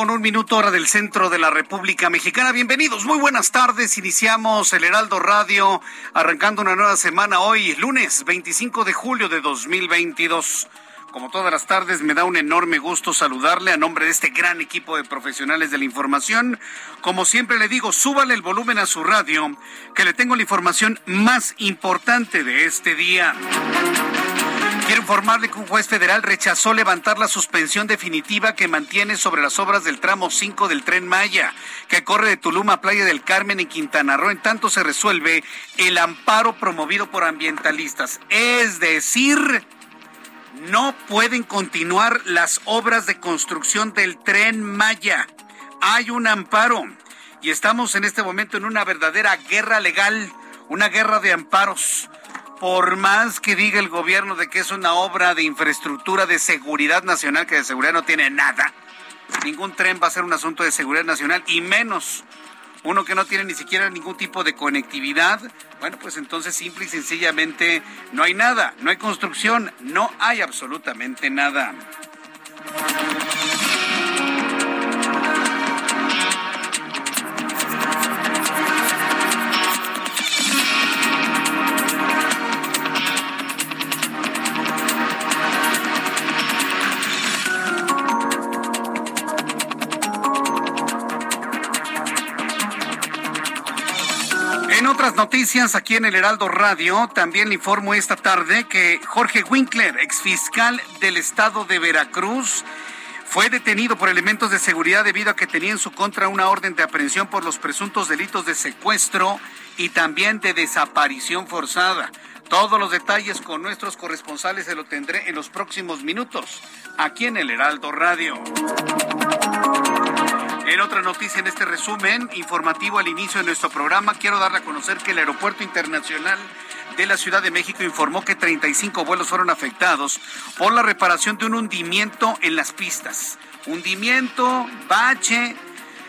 Con un minuto hora del centro de la República Mexicana. Bienvenidos, muy buenas tardes. Iniciamos el Heraldo Radio arrancando una nueva semana hoy, lunes 25 de julio de 2022. Como todas las tardes, me da un enorme gusto saludarle a nombre de este gran equipo de profesionales de la información. Como siempre le digo, súbale el volumen a su radio, que le tengo la información más importante de este día. Informarle que un juez federal rechazó levantar la suspensión definitiva que mantiene sobre las obras del tramo 5 del tren Maya, que corre de Tulum a Playa del Carmen en Quintana Roo. En tanto se resuelve el amparo promovido por ambientalistas. Es decir, no pueden continuar las obras de construcción del tren Maya. Hay un amparo y estamos en este momento en una verdadera guerra legal, una guerra de amparos. Por más que diga el gobierno de que es una obra de infraestructura de seguridad nacional, que de seguridad no tiene nada, ningún tren va a ser un asunto de seguridad nacional y menos uno que no tiene ni siquiera ningún tipo de conectividad, bueno, pues entonces simple y sencillamente no hay nada, no hay construcción, no hay absolutamente nada. Otras noticias, aquí en el Heraldo Radio, también le informo esta tarde que Jorge Winkler, exfiscal del estado de Veracruz, fue detenido por elementos de seguridad debido a que tenía en su contra una orden de aprehensión por los presuntos delitos de secuestro y también de desaparición forzada. Todos los detalles con nuestros corresponsales se lo tendré en los próximos minutos, aquí en el Heraldo Radio. En otra noticia, en este resumen informativo al inicio de nuestro programa, quiero darle a conocer que el Aeropuerto Internacional de la Ciudad de México informó que 35 vuelos fueron afectados por la reparación de un hundimiento en las pistas. Hundimiento, bache.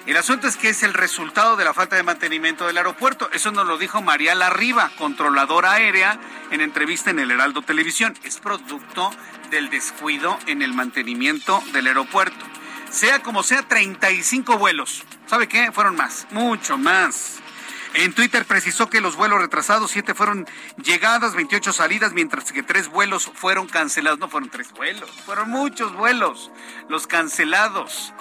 El asunto es que es el resultado de la falta de mantenimiento del aeropuerto. Eso nos lo dijo María Larriba, controladora aérea, en entrevista en el Heraldo Televisión. Es producto del descuido en el mantenimiento del aeropuerto. Sea como sea, 35 vuelos. ¿Sabe qué? Fueron más, mucho más. En Twitter precisó que los vuelos retrasados, siete fueron llegadas, 28 salidas, mientras que tres vuelos fueron cancelados. No fueron tres vuelos, fueron muchos vuelos los cancelados.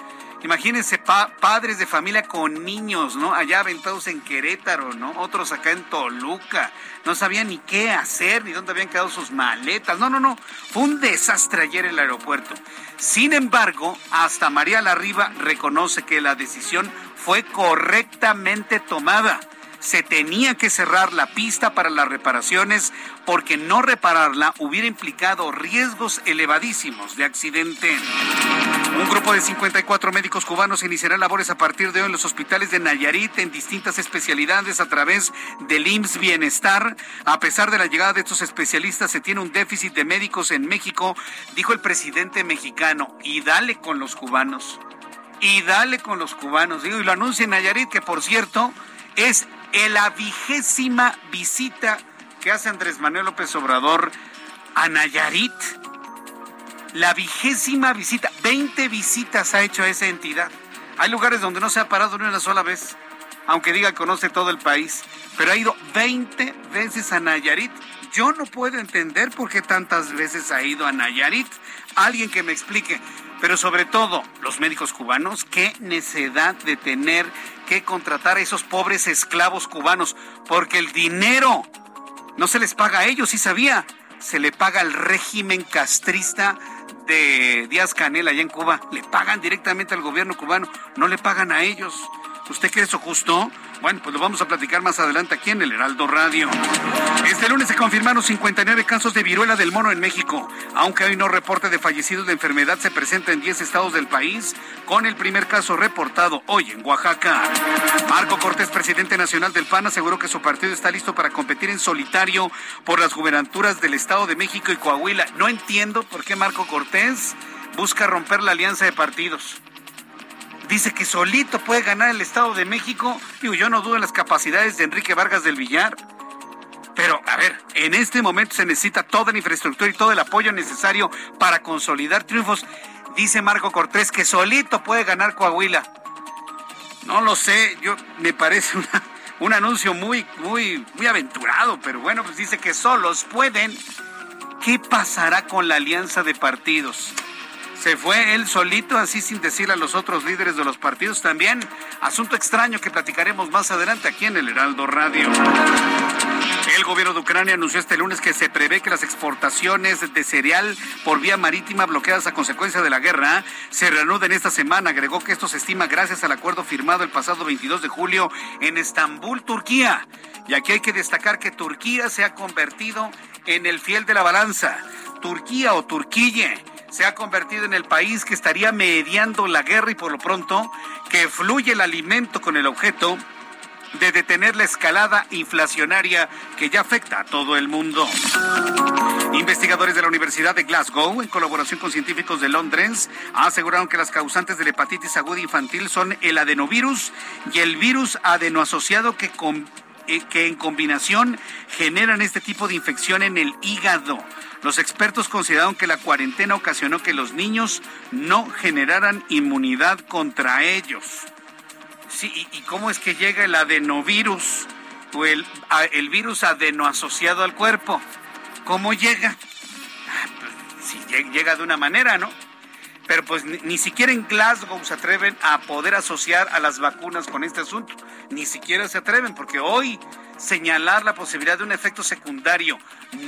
Imagínense pa- padres de familia con niños, ¿no? Allá aventados en Querétaro, ¿no? Otros acá en Toluca. No sabían ni qué hacer, ni dónde habían quedado sus maletas. No, no, no. Fue un desastre ayer el aeropuerto. Sin embargo, hasta María Larriba reconoce que la decisión fue correctamente tomada. Se tenía que cerrar la pista para las reparaciones porque no repararla hubiera implicado riesgos elevadísimos de accidente. Un grupo de 54 médicos cubanos iniciará labores a partir de hoy en los hospitales de Nayarit en distintas especialidades a través del IMSS Bienestar. A pesar de la llegada de estos especialistas, se tiene un déficit de médicos en México, dijo el presidente mexicano. Y dale con los cubanos. Y dale con los cubanos. Y lo anuncia Nayarit, que por cierto es la vigésima visita que hace Andrés Manuel López Obrador a Nayarit. La vigésima visita, 20 visitas ha hecho a esa entidad. Hay lugares donde no se ha parado ni una sola vez, aunque diga que conoce todo el país, pero ha ido 20 veces a Nayarit. Yo no puedo entender por qué tantas veces ha ido a Nayarit. Alguien que me explique. Pero sobre todo, los médicos cubanos, qué necesidad de tener que contratar a esos pobres esclavos cubanos, porque el dinero no se les paga a ellos, sí sabía, se le paga al régimen castrista de Díaz Canel allá en Cuba. Le pagan directamente al gobierno cubano, no le pagan a ellos. ¿Usted cree eso justo? Bueno, pues lo vamos a platicar más adelante aquí en el Heraldo Radio. Este lunes se confirmaron 59 casos de viruela del mono en México. Aunque hay no reporte de fallecidos de enfermedad, se presenta en 10 estados del país, con el primer caso reportado hoy en Oaxaca. Marco Cortés, presidente nacional del PAN, aseguró que su partido está listo para competir en solitario por las gubernaturas del Estado de México y Coahuila. No entiendo por qué Marco Cortés busca romper la alianza de partidos dice que solito puede ganar el Estado de México. Digo, yo no dudo en las capacidades de Enrique Vargas del Villar. Pero, a ver, en este momento se necesita toda la infraestructura y todo el apoyo necesario para consolidar triunfos. Dice Marco Cortés que solito puede ganar Coahuila. No lo sé, yo me parece un anuncio muy, muy, muy aventurado, pero bueno, pues dice que solos pueden. ¿Qué pasará con la alianza de partidos? Se fue él solito, así sin decirle a los otros líderes de los partidos también. Asunto extraño que platicaremos más adelante aquí en el Heraldo Radio. El gobierno de Ucrania anunció este lunes que se prevé que las exportaciones de cereal por vía marítima bloqueadas a consecuencia de la guerra se reanuden esta semana. Agregó que esto se estima gracias al acuerdo firmado el pasado 22 de julio en Estambul, Turquía. Y aquí hay que destacar que Turquía se ha convertido en el fiel de la balanza. Turquía o Turquille se ha convertido en el país que estaría mediando la guerra y por lo pronto que fluye el alimento con el objeto de detener la escalada inflacionaria que ya afecta a todo el mundo. Investigadores de la Universidad de Glasgow, en colaboración con científicos de Londres, aseguraron que las causantes de la hepatitis aguda infantil son el adenovirus y el virus adenoasociado que, eh, que en combinación generan este tipo de infección en el hígado. Los expertos consideraron que la cuarentena ocasionó que los niños no generaran inmunidad contra ellos. Sí, ¿y cómo es que llega el adenovirus o el, el virus adenoasociado al cuerpo? ¿Cómo llega? Ah, pues, si llega de una manera, ¿no? Pero pues ni, ni, siquiera en Glasgow se atreven a poder asociar a las vacunas con este asunto. Ni siquiera se atreven, porque hoy señalar la posibilidad de un efecto secundario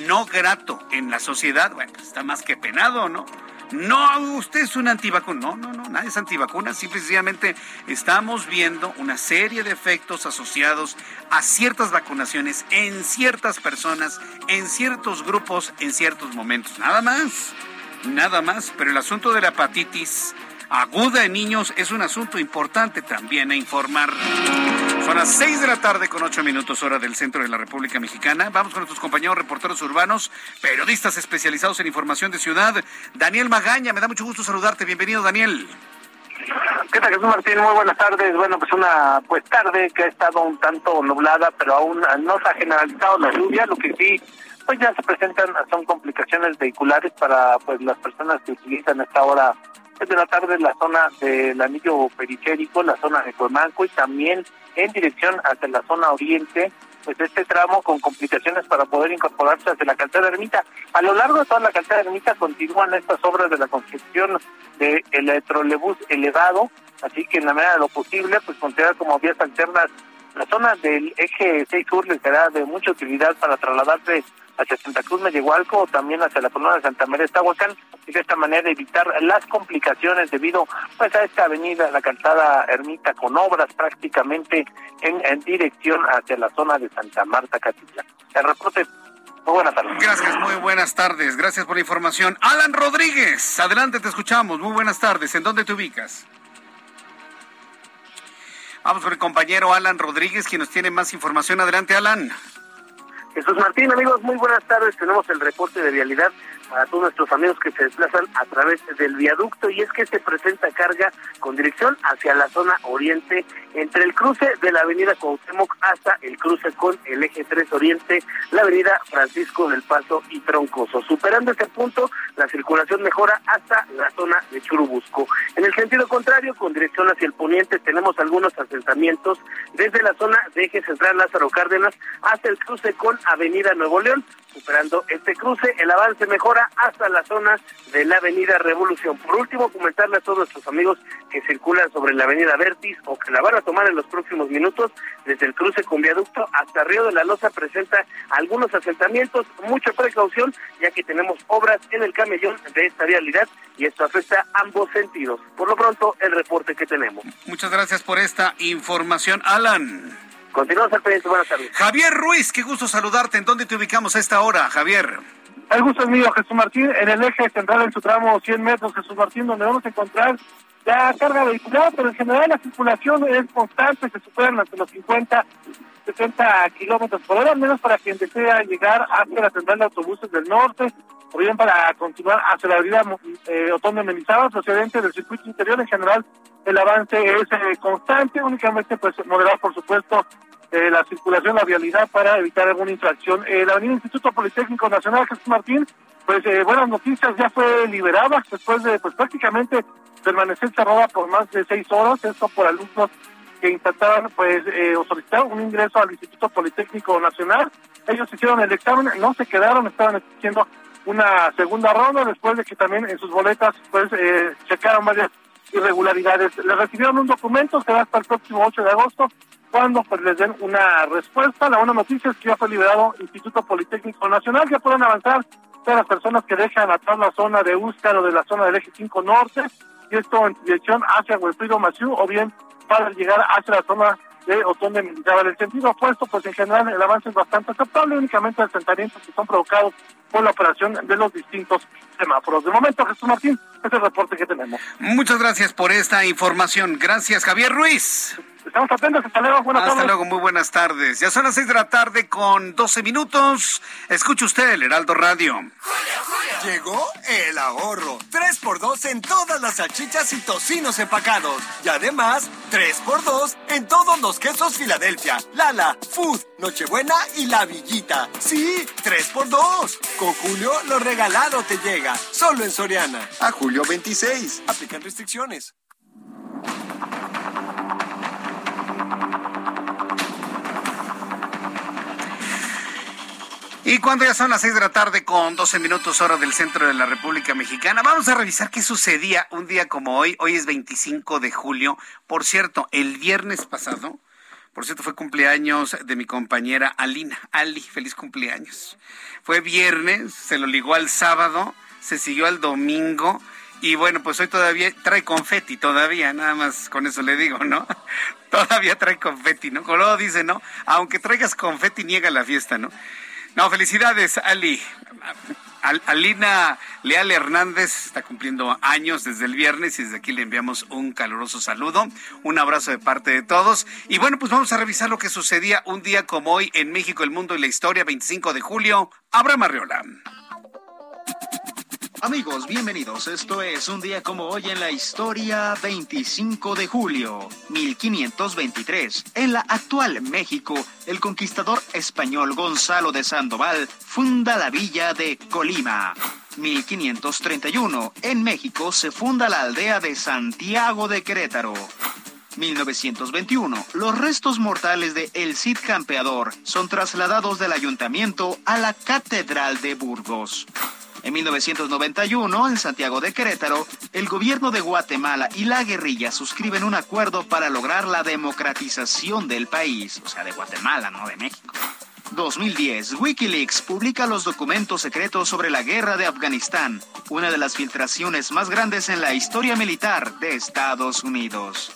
no grato en la sociedad, bueno, está más que penado, ¿no? No, usted es un antivacuna. No, no, no, nadie es antivacuna. Simplemente estamos viendo una serie de efectos asociados a ciertas vacunaciones en ciertas personas, en ciertos grupos, en ciertos momentos. Nada más, nada más. Pero el asunto de la hepatitis aguda en niños es un asunto importante también a informar. Son las seis de la tarde con ocho minutos hora del centro de la República Mexicana. Vamos con nuestros compañeros reporteros urbanos, periodistas especializados en información de ciudad. Daniel Magaña, me da mucho gusto saludarte. Bienvenido, Daniel. ¿Qué tal, Jesús Martín? Muy buenas tardes. Bueno, pues una pues tarde que ha estado un tanto nublada, pero aún no se ha generalizado la lluvia, lo que sí pues ya se presentan son complicaciones vehiculares para pues las personas que utilizan esta hora de la tarde en la zona del anillo periférico, la zona de Cuemanco y también en dirección hacia la zona oriente, pues este tramo con complicaciones para poder incorporarse hacia la calzada ermita. A lo largo de toda la calzada ermita continúan estas obras de la construcción del trolebús elevado, así que en la medida de lo posible, pues considerar como vías alternas la zona del eje 6 sur les será de mucha utilidad para trasladarse hacia Santa Cruz Mellehualco o también hacia la columna de Santa María Estahuacán y de esta manera evitar las complicaciones debido pues a esta avenida, la calzada Ermita con obras prácticamente en, en dirección hacia la zona de Santa Marta Catitla. El reporte muy buenas tardes. Gracias, muy buenas tardes. Gracias por la información. Alan Rodríguez, adelante, te escuchamos. Muy buenas tardes. ¿En dónde te ubicas? Vamos con el compañero Alan Rodríguez, quien nos tiene más información. Adelante, Alan. Jesús Martín, amigos, muy buenas tardes. Tenemos el reporte de vialidad para todos nuestros amigos que se desplazan a través del viaducto y es que se presenta carga con dirección hacia la zona oriente entre el cruce de la avenida Cuauhtémoc hasta el cruce con el eje 3 oriente, la avenida Francisco del Paso y Troncoso. Superando este punto, la circulación mejora hasta la zona de Churubusco. En el sentido contrario, con dirección hacia el poniente, tenemos algunos asentamientos desde la zona de eje central Lázaro Cárdenas hasta el cruce con avenida Nuevo León. Superando este cruce, el avance mejora hasta la zona de la avenida Revolución. Por último, comentarle a todos nuestros amigos que circulan sobre la avenida Vertis o que la van a tomar en los próximos minutos, desde el cruce con viaducto hasta Río de la Loza presenta algunos asentamientos, mucha precaución, ya que tenemos obras en el camellón de esta vialidad y esto afecta ambos sentidos. Por lo pronto, el reporte que tenemos. Muchas gracias por esta información, Alan. Continuamos al pendiente, buenas tardes. Javier Ruiz, qué gusto saludarte. ¿En dónde te ubicamos a esta hora, Javier? El gusto es mío, Jesús Martín, en el eje central en su tramo 100 metros, Jesús Martín, donde vamos a encontrar ya carga vehicular, pero en general la circulación es constante, se superan hasta los 50, 60 kilómetros por hora, al menos para quien desea llegar hacia la central de autobuses del norte, o bien para continuar hacia la avenida eh, Otoño de Mendizábal, procedente del circuito interior, en general el avance es eh, constante, únicamente pues moderar, por supuesto, eh, la circulación, la vialidad para evitar alguna infracción. Eh, la Avenida Instituto Politécnico Nacional Jesús Martín, pues eh, buenas noticias, ya fue liberada después de pues prácticamente permanecer cerrada por más de seis horas, esto por alumnos que intentaban pues eh, o solicitaron un ingreso al Instituto Politécnico Nacional. Ellos hicieron el examen, no se quedaron, estaban exigiendo una segunda ronda después de que también en sus boletas pues eh, checaron varias irregularidades. Le recibieron un documento, se va hasta el próximo 8 de agosto cuando pues les den una respuesta. La buena noticia es que ya fue liberado Instituto Politécnico Nacional, ya pueden avanzar todas las personas que dejan atrás la zona de Úscar o de la zona del eje 5 norte, y esto en dirección hacia Huelfrido Maciú, o bien para llegar hacia la zona de Otón de Mendizábal. El sentido opuesto, pues en general el avance es bastante aceptable, únicamente asentamientos que son provocados por la operación de los distintos semáforos. De momento, Jesús Martín, este es el reporte que tenemos. Muchas gracias por esta información. Gracias, Javier Ruiz. Estamos atentos, hasta luego, buenas Hasta tardes. luego, muy buenas tardes. Ya son las seis de la tarde con 12 minutos. Escuche usted el Heraldo Radio. Llegó el ahorro. 3x2 en todas las salchichas y tocinos empacados. Y además, 3x2 en todos los quesos Filadelfia, Lala, Food, Nochebuena y La Villita. Sí, 3x2. Con Julio, lo regalado te llega. Solo en Soriana. A julio 26. Aplican restricciones. Y cuando ya son las seis de la tarde con 12 minutos hora del centro de la República Mexicana, vamos a revisar qué sucedía un día como hoy. Hoy es 25 de julio. Por cierto, el viernes pasado, por cierto, fue cumpleaños de mi compañera Alina. Ali, feliz cumpleaños. Fue viernes, se lo ligó al sábado, se siguió al domingo. Y bueno, pues hoy todavía trae confeti, todavía, nada más con eso le digo, ¿no? Todavía trae confeti, ¿no? Luego dice, ¿no? Aunque traigas confeti, niega la fiesta, ¿no? No, felicidades, Ali. Al- Alina Leal Hernández está cumpliendo años desde el viernes y desde aquí le enviamos un caluroso saludo, un abrazo de parte de todos. Y bueno, pues vamos a revisar lo que sucedía un día como hoy en México, el mundo y la historia, 25 de julio. Abraham Arreola. Amigos, bienvenidos. Esto es un día como hoy en la historia 25 de julio 1523. En la actual México, el conquistador español Gonzalo de Sandoval funda la villa de Colima. 1531. En México se funda la aldea de Santiago de Querétaro. 1921. Los restos mortales de El Cid Campeador son trasladados del ayuntamiento a la Catedral de Burgos. En 1991, en Santiago de Querétaro, el gobierno de Guatemala y la guerrilla suscriben un acuerdo para lograr la democratización del país, o sea, de Guatemala, no de México. 2010, Wikileaks publica los documentos secretos sobre la guerra de Afganistán, una de las filtraciones más grandes en la historia militar de Estados Unidos.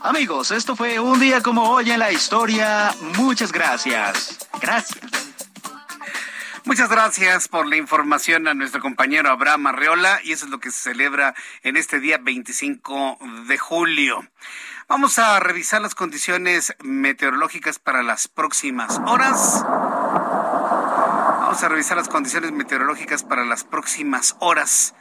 Amigos, esto fue un día como hoy en la historia. Muchas gracias. Gracias. Muchas gracias por la información a nuestro compañero Abraham Arreola y eso es lo que se celebra en este día 25 de julio. Vamos a revisar las condiciones meteorológicas para las próximas horas. Vamos a revisar las condiciones meteorológicas para las próximas horas.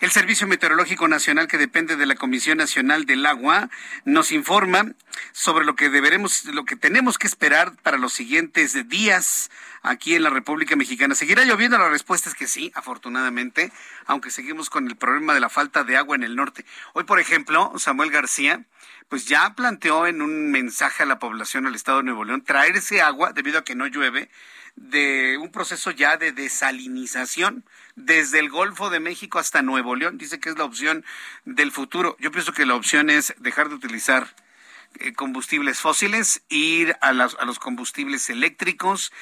El Servicio Meteorológico Nacional, que depende de la Comisión Nacional del Agua, nos informa sobre lo que deberemos, lo que tenemos que esperar para los siguientes días aquí en la República Mexicana. ¿Seguirá lloviendo? La respuesta es que sí, afortunadamente, aunque seguimos con el problema de la falta de agua en el norte. Hoy, por ejemplo, Samuel García, pues ya planteó en un mensaje a la población del estado de Nuevo León traerse agua debido a que no llueve de un proceso ya de desalinización desde el Golfo de México hasta Nuevo León. Dice que es la opción del futuro. Yo pienso que la opción es dejar de utilizar eh, combustibles fósiles, ir a, a los combustibles eléctricos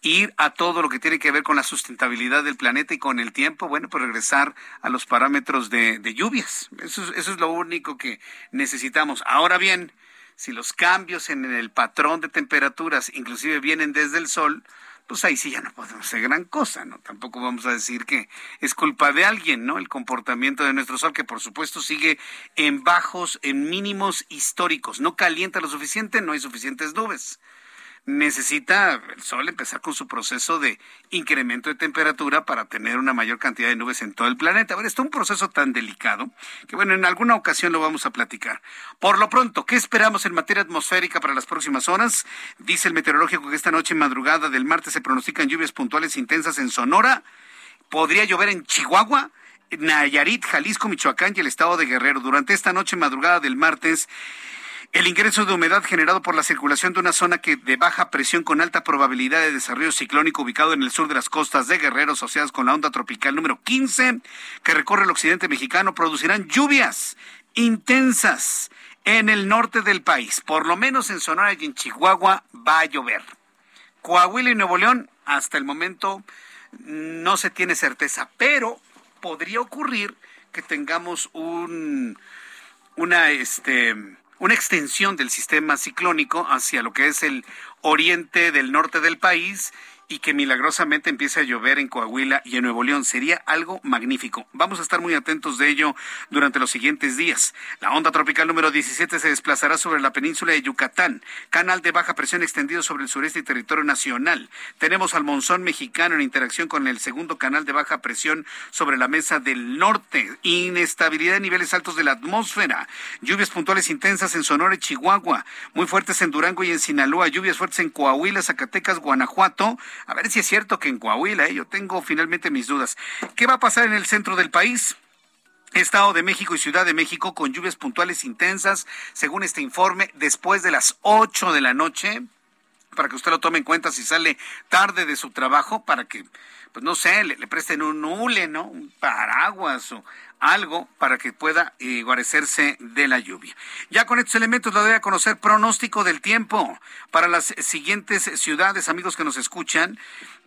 ir a todo lo que tiene que ver con la sustentabilidad del planeta y con el tiempo, bueno, pues regresar a los parámetros de, lluvias. Eso es lo único que necesitamos. Ahora bien, si los cambios en el patrón de temperaturas inclusive vienen desde el sol, pues ahí sí ya no podemos hacer gran cosa, ¿no? Tampoco vamos a decir que es culpa de alguien, ¿no? El comportamiento de nuestro sol, que por supuesto sigue en bajos, en mínimos históricos. No calienta lo suficiente, no hay suficientes nubes necesita el Sol empezar con su proceso de incremento de temperatura para tener una mayor cantidad de nubes en todo el planeta. A ver, esto es un proceso tan delicado que, bueno, en alguna ocasión lo vamos a platicar. Por lo pronto, ¿qué esperamos en materia atmosférica para las próximas horas? Dice el meteorológico que esta noche madrugada del martes se pronostican lluvias puntuales intensas en Sonora. Podría llover en Chihuahua. Nayarit, Jalisco, Michoacán y el estado de Guerrero. Durante esta noche madrugada del martes el ingreso de humedad generado por la circulación de una zona que de baja presión con alta probabilidad de desarrollo ciclónico ubicado en el sur de las costas de Guerrero asociadas con la onda tropical número 15 que recorre el occidente mexicano producirán lluvias intensas en el norte del país. Por lo menos en Sonora y en Chihuahua va a llover. Coahuila y Nuevo León hasta el momento no se tiene certeza, pero podría ocurrir que tengamos un una este una extensión del sistema ciclónico hacia lo que es el oriente del norte del país y que milagrosamente empiece a llover en Coahuila y en Nuevo León. Sería algo magnífico. Vamos a estar muy atentos de ello durante los siguientes días. La onda tropical número 17 se desplazará sobre la península de Yucatán, canal de baja presión extendido sobre el sureste y territorio nacional. Tenemos al monzón mexicano en interacción con el segundo canal de baja presión sobre la mesa del norte. Inestabilidad de niveles altos de la atmósfera. Lluvias puntuales intensas en Sonora y Chihuahua. Muy fuertes en Durango y en Sinaloa. Lluvias fuertes en Coahuila, Zacatecas, Guanajuato a ver si es cierto que en Coahuila, ¿eh? yo tengo finalmente mis dudas. ¿Qué va a pasar en el centro del país? Estado de México y Ciudad de México con lluvias puntuales intensas, según este informe, después de las 8 de la noche, para que usted lo tome en cuenta si sale tarde de su trabajo, para que, pues no sé, le, presten un hule, ¿no? Un paraguas o algo para que pueda eh, guarecerse de la lluvia. Ya con estos elementos lo debe a conocer pronóstico del tiempo para las siguientes ciudades, amigos que nos escuchan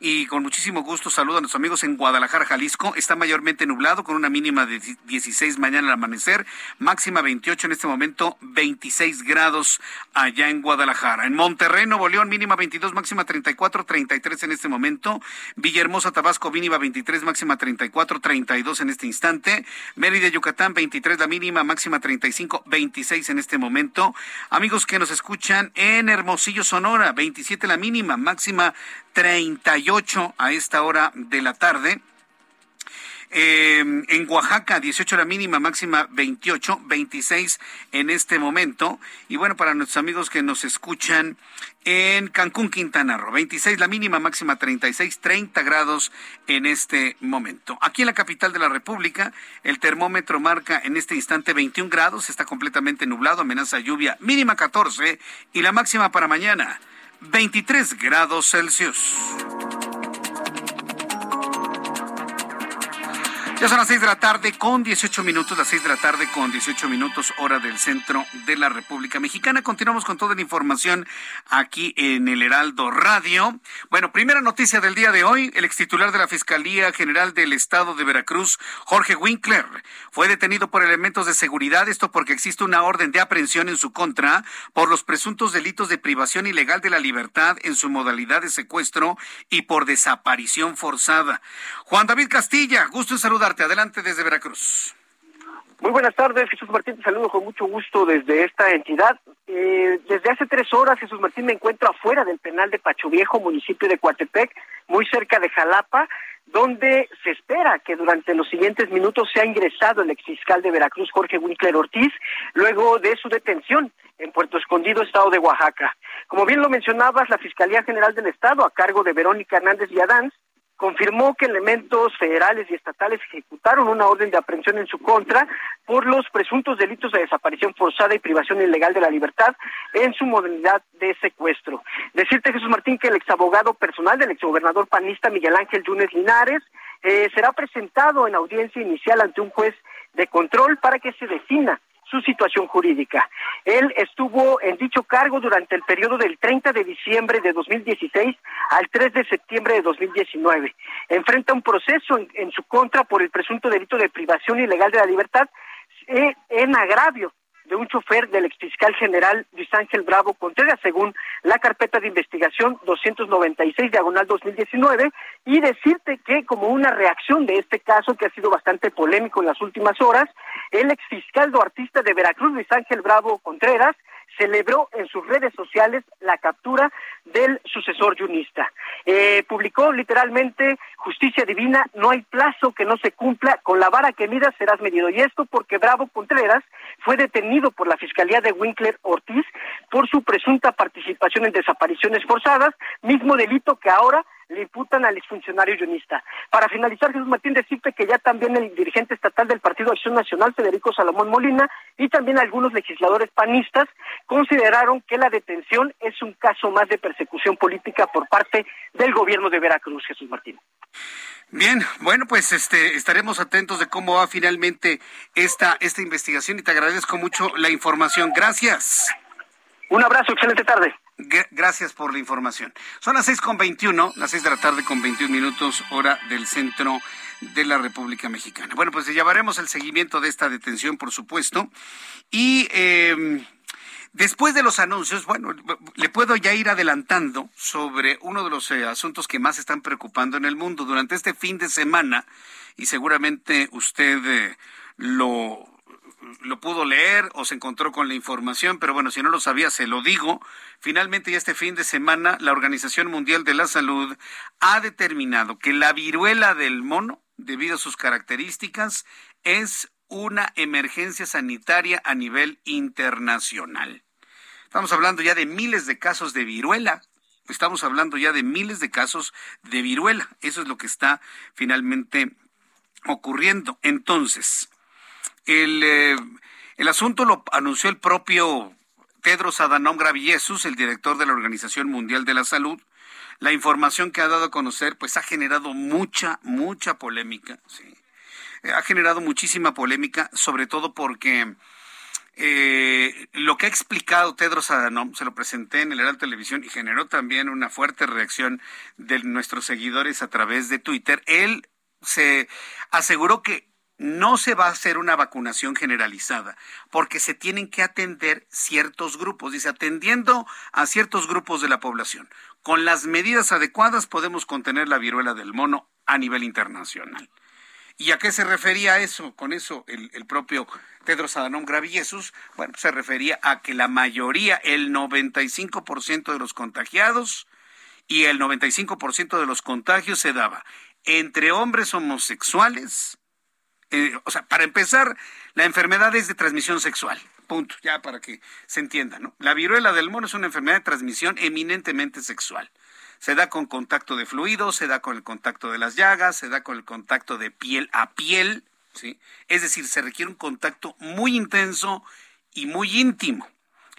y con muchísimo gusto saludo a nuestros amigos en Guadalajara, Jalisco. Está mayormente nublado con una mínima de 16 mañana al amanecer, máxima 28 en este momento, 26 grados allá en Guadalajara. En Monterrey, Nuevo León, mínima 22, máxima 34, 33 en este momento. Villahermosa, Tabasco, mínima 23, máxima 34, 32 en este instante. Mérida, Yucatán, 23 la mínima, máxima 35, 26 en este momento. Amigos que nos escuchan en Hermosillo, Sonora, 27 la mínima, máxima 38 a esta hora de la tarde. Eh, en Oaxaca, 18 la mínima, máxima 28, 26 en este momento. Y bueno, para nuestros amigos que nos escuchan en Cancún, Quintana Roo, 26 la mínima, máxima 36, 30 grados en este momento. Aquí en la capital de la República, el termómetro marca en este instante 21 grados, está completamente nublado, amenaza lluvia mínima 14 y la máxima para mañana 23 grados Celsius. Ya son las seis de la tarde con 18 minutos, las seis de la tarde con 18 minutos, hora del centro de la República Mexicana. Continuamos con toda la información aquí en el Heraldo Radio. Bueno, primera noticia del día de hoy, el extitular de la Fiscalía General del Estado de Veracruz, Jorge Winkler, fue detenido por elementos de seguridad, esto porque existe una orden de aprehensión en su contra por los presuntos delitos de privación ilegal de la libertad en su modalidad de secuestro y por desaparición forzada. Juan David Castilla, gusto en saludar Adelante desde Veracruz. Muy buenas tardes, Jesús Martín. Te saludo con mucho gusto desde esta entidad. Eh, desde hace tres horas, Jesús Martín me encuentro afuera del penal de Pacho Viejo, municipio de Coatepec, muy cerca de Jalapa, donde se espera que durante los siguientes minutos sea ingresado el exfiscal de Veracruz, Jorge Winkler Ortiz, luego de su detención en Puerto Escondido, estado de Oaxaca. Como bien lo mencionabas, la Fiscalía General del Estado, a cargo de Verónica Hernández Villadán, confirmó que elementos federales y estatales ejecutaron una orden de aprehensión en su contra por los presuntos delitos de desaparición forzada y privación ilegal de la libertad en su modalidad de secuestro. Decirte, Jesús Martín, que el exabogado personal del exgobernador panista Miguel Ángel Yunes Linares eh, será presentado en audiencia inicial ante un juez de control para que se defina su situación jurídica. Él estuvo en dicho cargo durante el periodo del 30 de diciembre de 2016 al 3 de septiembre de 2019. Enfrenta un proceso en, su contra por el presunto delito de privación ilegal de la libertad eh, en agravio de un chofer del exfiscal general Luis Ángel Bravo Contreras, según la carpeta de investigación 296 diagonal 2019, y decirte que como una reacción de este caso que ha sido bastante polémico en las últimas horas, el exfiscal artista de Veracruz Luis Ángel Bravo Contreras celebró en sus redes sociales la captura del sucesor yunista. Eh, publicó literalmente justicia divina, no hay plazo que no se cumpla, con la vara que midas serás medido. Y esto porque Bravo Contreras fue detenido por la Fiscalía de Winkler Ortiz por su presunta participación en desapariciones forzadas, mismo delito que ahora le imputan al exfuncionario yunista. Para finalizar, Jesús Martín, decirte que ya también el dirigente estatal del Partido Acción Nacional, Federico Salomón Molina, y también algunos legisladores panistas consideraron que la detención es un caso más de persecución política por parte del gobierno de Veracruz, Jesús Martín. Bien, bueno, pues este estaremos atentos de cómo va finalmente esta esta investigación y te agradezco mucho la información. Gracias. Un abrazo, excelente tarde. Gracias por la información. Son las seis con veintiuno, las seis de la tarde con veintiún minutos, hora del centro de la República Mexicana. Bueno, pues llevaremos el seguimiento de esta detención, por supuesto. Y eh, después de los anuncios, bueno, le puedo ya ir adelantando sobre uno de los eh, asuntos que más están preocupando en el mundo. Durante este fin de semana, y seguramente usted eh, lo lo pudo leer o se encontró con la información, pero bueno, si no lo sabía, se lo digo. Finalmente, ya este fin de semana, la Organización Mundial de la Salud ha determinado que la viruela del mono, debido a sus características, es una emergencia sanitaria a nivel internacional. Estamos hablando ya de miles de casos de viruela. Estamos hablando ya de miles de casos de viruela. Eso es lo que está finalmente ocurriendo. Entonces, el, eh, el asunto lo anunció el propio Tedros Adhanom Ghebreyesus, el director de la Organización Mundial de la Salud. La información que ha dado a conocer, pues ha generado mucha, mucha polémica. ¿sí? Eh, ha generado muchísima polémica, sobre todo porque eh, lo que ha explicado Tedros Adhanom, se lo presenté en el Heraldo Televisión y generó también una fuerte reacción de nuestros seguidores a través de Twitter. Él se aseguró que no se va a hacer una vacunación generalizada, porque se tienen que atender ciertos grupos. Dice, atendiendo a ciertos grupos de la población. Con las medidas adecuadas podemos contener la viruela del mono a nivel internacional. ¿Y a qué se refería eso? Con eso el, propio Tedros Adhanom Ghebreyesus, bueno, se refería a que la mayoría, el 95% de los contagiados y el 95% de los contagios se daba entre hombres homosexuales, eh, o sea, para empezar, la enfermedad es de transmisión sexual. Punto, ya para que se entienda, ¿no? La viruela del mono es una enfermedad de transmisión eminentemente sexual. Se da con contacto de fluidos, se da con el contacto de las llagas, se da con el contacto de piel a piel, ¿sí? Es decir, se requiere un contacto muy intenso y muy íntimo.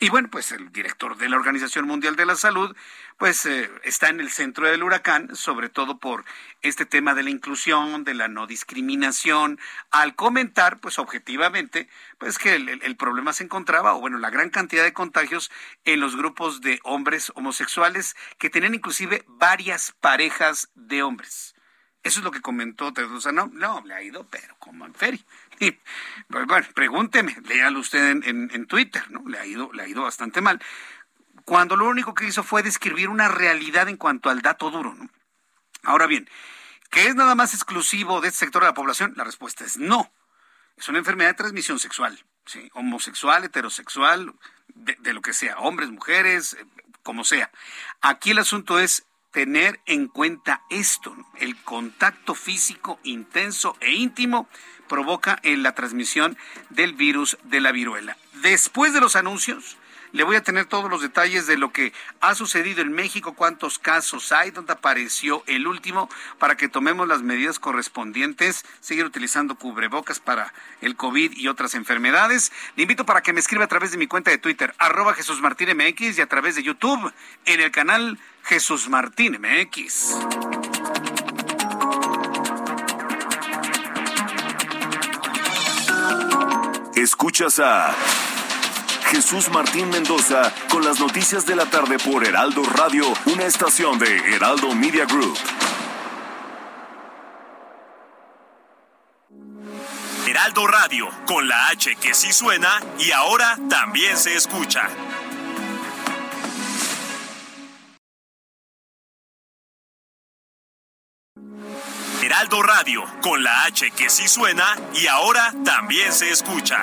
Y bueno, pues el director de la Organización Mundial de la Salud, pues eh, está en el centro del huracán, sobre todo por este tema de la inclusión, de la no discriminación, al comentar, pues objetivamente, pues que el, el problema se encontraba, o bueno, la gran cantidad de contagios en los grupos de hombres homosexuales que tenían inclusive varias parejas de hombres. Eso es lo que comentó Tedros No, le ha ido, pero como en feria. Pues, bueno, pregúnteme, léalo usted en, Twitter, ¿no? Le ha, ido, le ha ido bastante mal. Cuando lo único que hizo fue describir una realidad en cuanto al dato duro, ¿no? Ahora bien, ¿qué es nada más exclusivo de este sector de la población? La respuesta es no. Es una enfermedad de transmisión sexual, ¿sí? homosexual, heterosexual, de, de lo que sea, hombres, mujeres, eh, como sea. Aquí el asunto es tener en cuenta esto, el contacto físico intenso e íntimo provoca en la transmisión del virus de la viruela. Después de los anuncios, le voy a tener todos los detalles de lo que ha sucedido en México, cuántos casos hay, dónde apareció el último, para que tomemos las medidas correspondientes, seguir utilizando cubrebocas para el COVID y otras enfermedades. Le invito para que me escriba a través de mi cuenta de Twitter, arroba Jesús Martín MX y a través de YouTube en el canal Jesús Martín MX. Escuchas a Jesús Martín Mendoza con las noticias de la tarde por Heraldo Radio, una estación de Heraldo Media Group. Heraldo Radio, con la H que sí suena y ahora también se escucha. Heraldo Radio, con la H que sí suena y ahora también se escucha.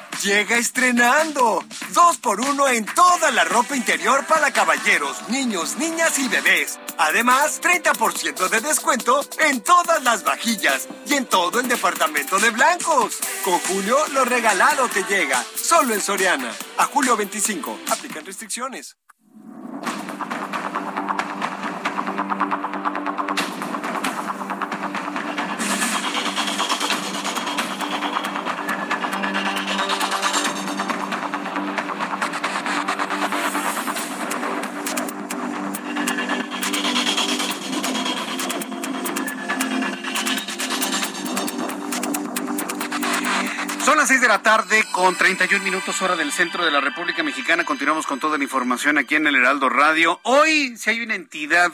Llega estrenando. Dos por uno en toda la ropa interior para caballeros, niños, niñas y bebés. Además, 30% de descuento en todas las vajillas y en todo el departamento de blancos. Con Julio, lo regalado te llega. Solo en Soriana. A julio 25. Aplican restricciones. La tarde con 31 minutos hora del centro de la República Mexicana. Continuamos con toda la información aquí en el Heraldo Radio. Hoy, si hay una entidad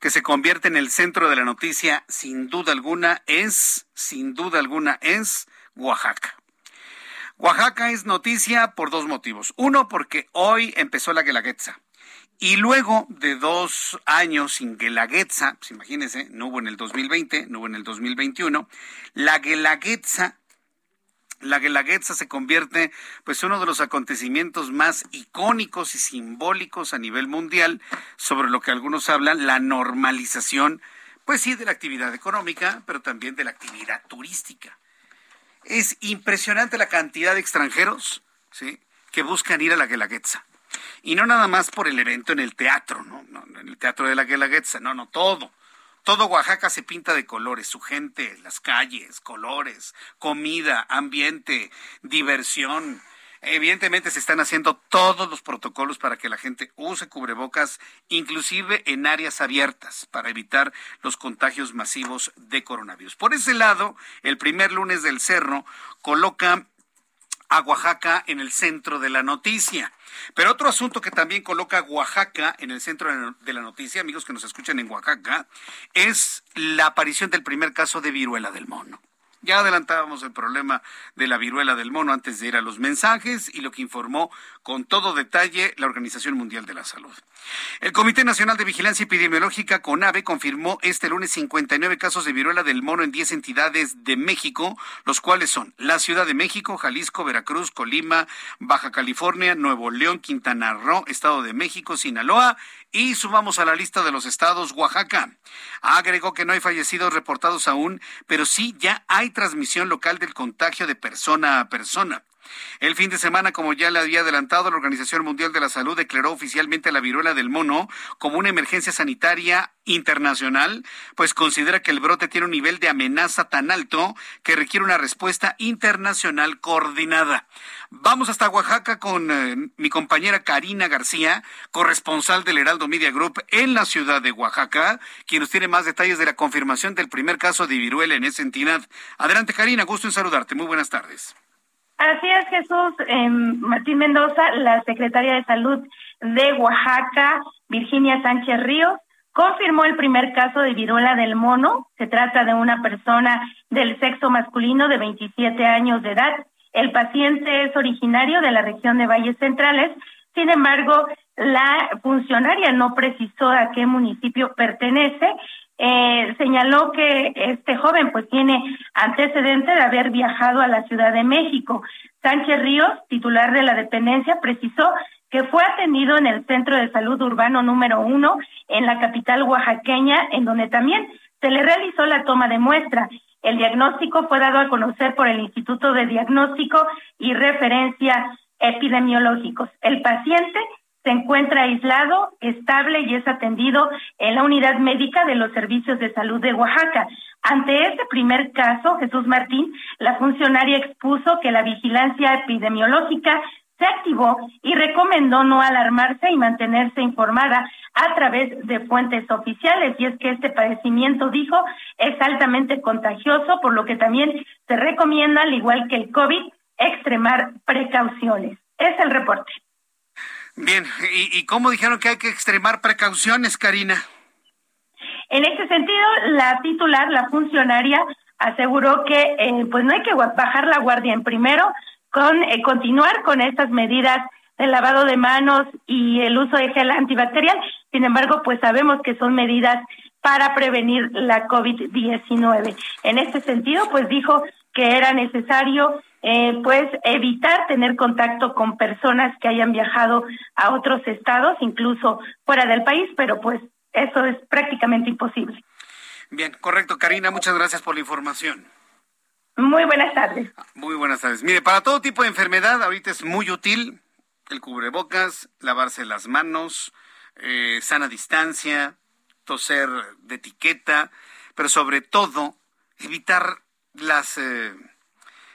que se convierte en el centro de la noticia, sin duda alguna, es, sin duda alguna, es Oaxaca. Oaxaca es noticia por dos motivos. Uno, porque hoy empezó la Guelaguetza. Y luego de dos años sin Guelaguetza, pues imagínense, no hubo en el 2020, no hubo en el 2021, la Guelaguetza la Guelaguetza se convierte pues uno de los acontecimientos más icónicos y simbólicos a nivel mundial sobre lo que algunos hablan la normalización pues sí de la actividad económica, pero también de la actividad turística. Es impresionante la cantidad de extranjeros, ¿sí? que buscan ir a la Guelaguetza. Y no nada más por el evento en el teatro, ¿no? no en el teatro de la Guelaguetza, no, no, todo todo Oaxaca se pinta de colores, su gente, las calles, colores, comida, ambiente, diversión. Evidentemente se están haciendo todos los protocolos para que la gente use cubrebocas, inclusive en áreas abiertas, para evitar los contagios masivos de coronavirus. Por ese lado, el primer lunes del cerro coloca a Oaxaca en el centro de la noticia. Pero otro asunto que también coloca a Oaxaca en el centro de la noticia, amigos que nos escuchan en Oaxaca, es la aparición del primer caso de viruela del mono. Ya adelantábamos el problema de la viruela del mono antes de ir a los mensajes y lo que informó con todo detalle la Organización Mundial de la Salud. El Comité Nacional de Vigilancia Epidemiológica, CONAVE, confirmó este lunes 59 casos de viruela del mono en 10 entidades de México, los cuales son la Ciudad de México, Jalisco, Veracruz, Colima, Baja California, Nuevo León, Quintana Roo, Estado de México, Sinaloa y sumamos a la lista de los estados Oaxaca. Agregó que no hay fallecidos reportados aún, pero sí ya hay transmisión local del contagio de persona a persona. El fin de semana, como ya le había adelantado, la Organización Mundial de la Salud declaró oficialmente la viruela del mono como una emergencia sanitaria internacional, pues considera que el brote tiene un nivel de amenaza tan alto que requiere una respuesta internacional coordinada. Vamos hasta Oaxaca con eh, mi compañera Karina García, corresponsal del Heraldo Media Group en la ciudad de Oaxaca, quien nos tiene más detalles de la confirmación del primer caso de viruela en esa entidad. Adelante, Karina, gusto en saludarte. Muy buenas tardes. Así es, Jesús. Martín Mendoza, la secretaria de Salud de Oaxaca, Virginia Sánchez Ríos, confirmó el primer caso de viruela del mono. Se trata de una persona del sexo masculino de 27 años de edad. El paciente es originario de la región de Valles Centrales. Sin embargo, la funcionaria no precisó a qué municipio pertenece eh, señaló que este joven pues tiene antecedente de haber viajado a la Ciudad de México. Sánchez Ríos, titular de la dependencia, precisó que fue atendido en el Centro de Salud Urbano número uno en la capital oaxaqueña, en donde también se le realizó la toma de muestra. El diagnóstico fue dado a conocer por el Instituto de Diagnóstico y Referencia Epidemiológicos. El paciente se encuentra aislado, estable y es atendido en la unidad médica de los servicios de salud de Oaxaca. Ante este primer caso, Jesús Martín, la funcionaria expuso que la vigilancia epidemiológica se activó y recomendó no alarmarse y mantenerse informada a través de fuentes oficiales. Y es que este padecimiento, dijo, es altamente contagioso, por lo que también se recomienda, al igual que el COVID, extremar precauciones. Es el reporte. Bien, ¿y, cómo dijeron que hay que extremar precauciones, Karina? En este sentido, la titular, la funcionaria, aseguró que eh, pues no hay que bajar la guardia en primero, con eh, continuar con estas medidas de lavado de manos y el uso de gel antibacterial. Sin embargo, pues sabemos que son medidas para prevenir la COVID-19. En este sentido, pues dijo que era necesario eh, pues evitar tener contacto con personas que hayan viajado a otros estados, incluso fuera del país, pero pues eso es prácticamente imposible. Bien, correcto, Karina, muchas gracias por la información. Muy buenas tardes. Muy buenas tardes. Mire, para todo tipo de enfermedad, ahorita es muy útil el cubrebocas, lavarse las manos, eh, sana distancia, toser de etiqueta, pero sobre todo evitar las... Eh,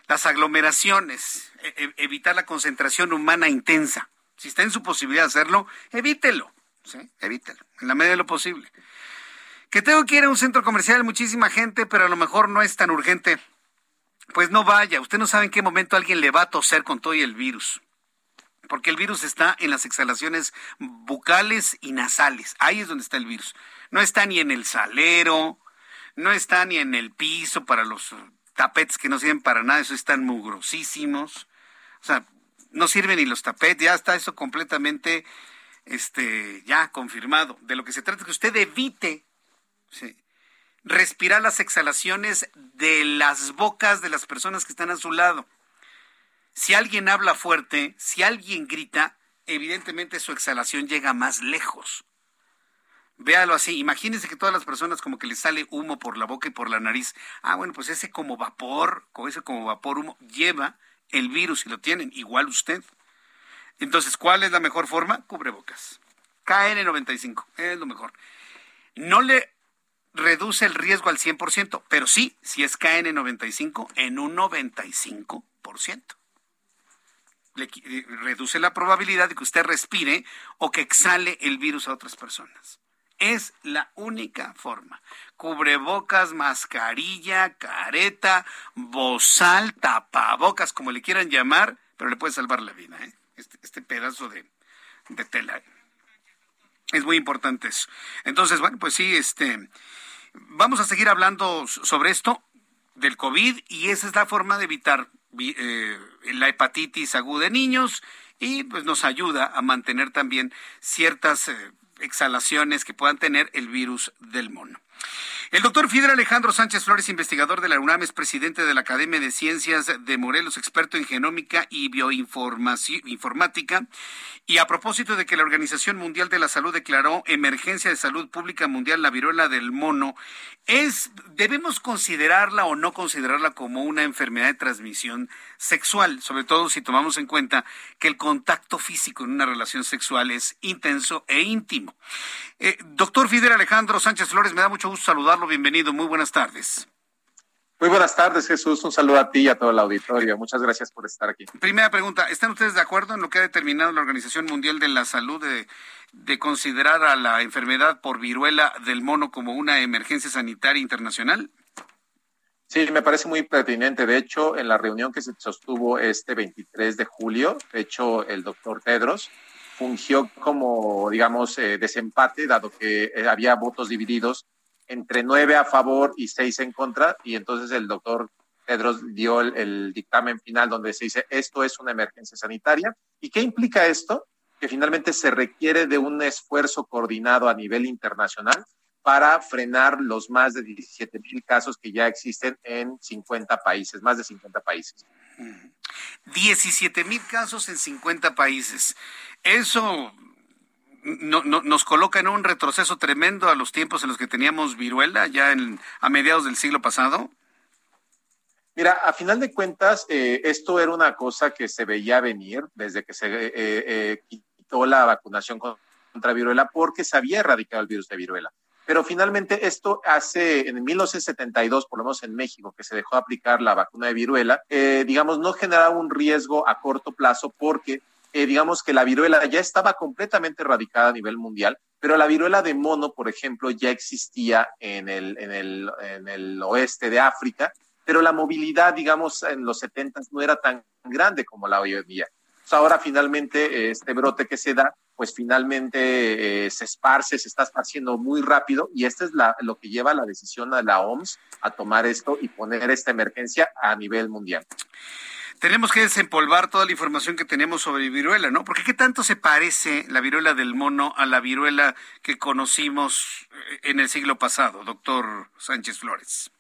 las aglomeraciones, e, e, evitar la concentración humana intensa. Si está en su posibilidad de hacerlo, evítelo, evítelo, en la medida de lo posible. Que tengo que ir a un centro comercial, muchísima gente, pero a lo mejor no es tan urgente. Pues no vaya, usted no sabe en qué momento alguien le va a toser con todo y el virus. Porque el virus está en las exhalaciones bucales y nasales. Ahí es donde está el virus. No está ni en el salero, no está ni en el piso para los tapetes que no sirven para nada, eso están mugrosísimos. O sea, no sirven ni los tapetes, ya está eso completamente este, ya confirmado. De lo que se trata es que usted evite respirar las exhalaciones de las bocas de las personas que están a su lado. Si alguien habla fuerte, si alguien grita, evidentemente su exhalación llega más lejos. Véalo así, imagínense que todas las personas como que les sale humo por la boca y por la nariz. Ah, bueno, pues ese como vapor, ese como vapor humo, lleva el virus y lo tienen, igual usted. Entonces, ¿cuál es la mejor forma? Cubrebocas. KN95, es lo mejor. No le reduce el riesgo al 100%, pero sí, si es KN95, en un 95%. Le reduce la probabilidad de que usted respire o que exhale el virus a otras personas. Es la única forma. Cubrebocas, mascarilla, careta, bozal, tapabocas, como le quieran llamar, pero le puede salvar la vida, ¿eh? este, este, pedazo de, de tela. Es muy importante eso. Entonces, bueno, pues sí, este, vamos a seguir hablando sobre esto. del COVID y esa es la forma de evitar eh, la hepatitis aguda en niños y pues nos ayuda a mantener también ciertas eh, exhalaciones que puedan tener el virus del mono. El doctor Fidel Alejandro Sánchez Flores, investigador de la UNAM, es presidente de la Academia de Ciencias de Morelos, experto en genómica y bioinformática. Y a propósito de que la Organización Mundial de la Salud declaró emergencia de salud pública mundial la viruela del mono, es debemos considerarla o no considerarla como una enfermedad de transmisión sexual, sobre todo si tomamos en cuenta que el contacto físico en una relación sexual es intenso e íntimo. Eh, doctor Fidel Alejandro Sánchez Flores, me da mucho gusto saludarlo. Bienvenido. Muy buenas tardes. Muy buenas tardes, Jesús. Un saludo a ti y a todo el auditorio. Muchas gracias por estar aquí. Primera pregunta, ¿están ustedes de acuerdo en lo que ha determinado la Organización Mundial de la Salud de, de considerar a la enfermedad por viruela del mono como una emergencia sanitaria internacional? Sí, me parece muy pertinente. De hecho, en la reunión que se sostuvo este 23 de julio, de hecho, el doctor Tedros fungió como, digamos, eh, desempate, dado que eh, había votos divididos entre nueve a favor y seis en contra, y entonces el doctor Tedros dio el, dictamen final donde se dice esto es una emergencia sanitaria. ¿Y qué implica esto? Que finalmente se requiere de un esfuerzo coordinado a nivel internacional para frenar los más de 17 mil casos que ya existen en 50 países, más de 50 países. 17 mil casos en 50 países. Eso no, nos coloca en un retroceso tremendo a los tiempos en los que teníamos viruela, ya en, a mediados del siglo pasado. Mira, a final de cuentas, eh, esto era una cosa que se veía venir desde que se eh, eh, quitó la vacunación contra viruela porque se había erradicado el virus de viruela. Pero finalmente esto hace, en 1972, por lo menos en México, que se dejó aplicar la vacuna de viruela, digamos, no generaba un riesgo a corto plazo porque, eh, digamos, que la viruela ya estaba completamente erradicada a nivel mundial, pero la viruela de mono, por ejemplo, ya existía en el, en el, en el oeste de África, pero la movilidad, digamos, en los 70 no era tan grande como la hoy en día. ahora finalmente este brote que se da pues finalmente eh, se esparce, se está esparciendo muy rápido y este es la, lo que lleva la decisión de la OMS a tomar esto y poner esta emergencia a nivel mundial. Tenemos que desempolvar toda la información que tenemos sobre viruela, ¿no? Porque ¿qué tanto se parece la viruela del mono a la viruela que conocimos eh, en el siglo pasado, doctor Sánchez Flores?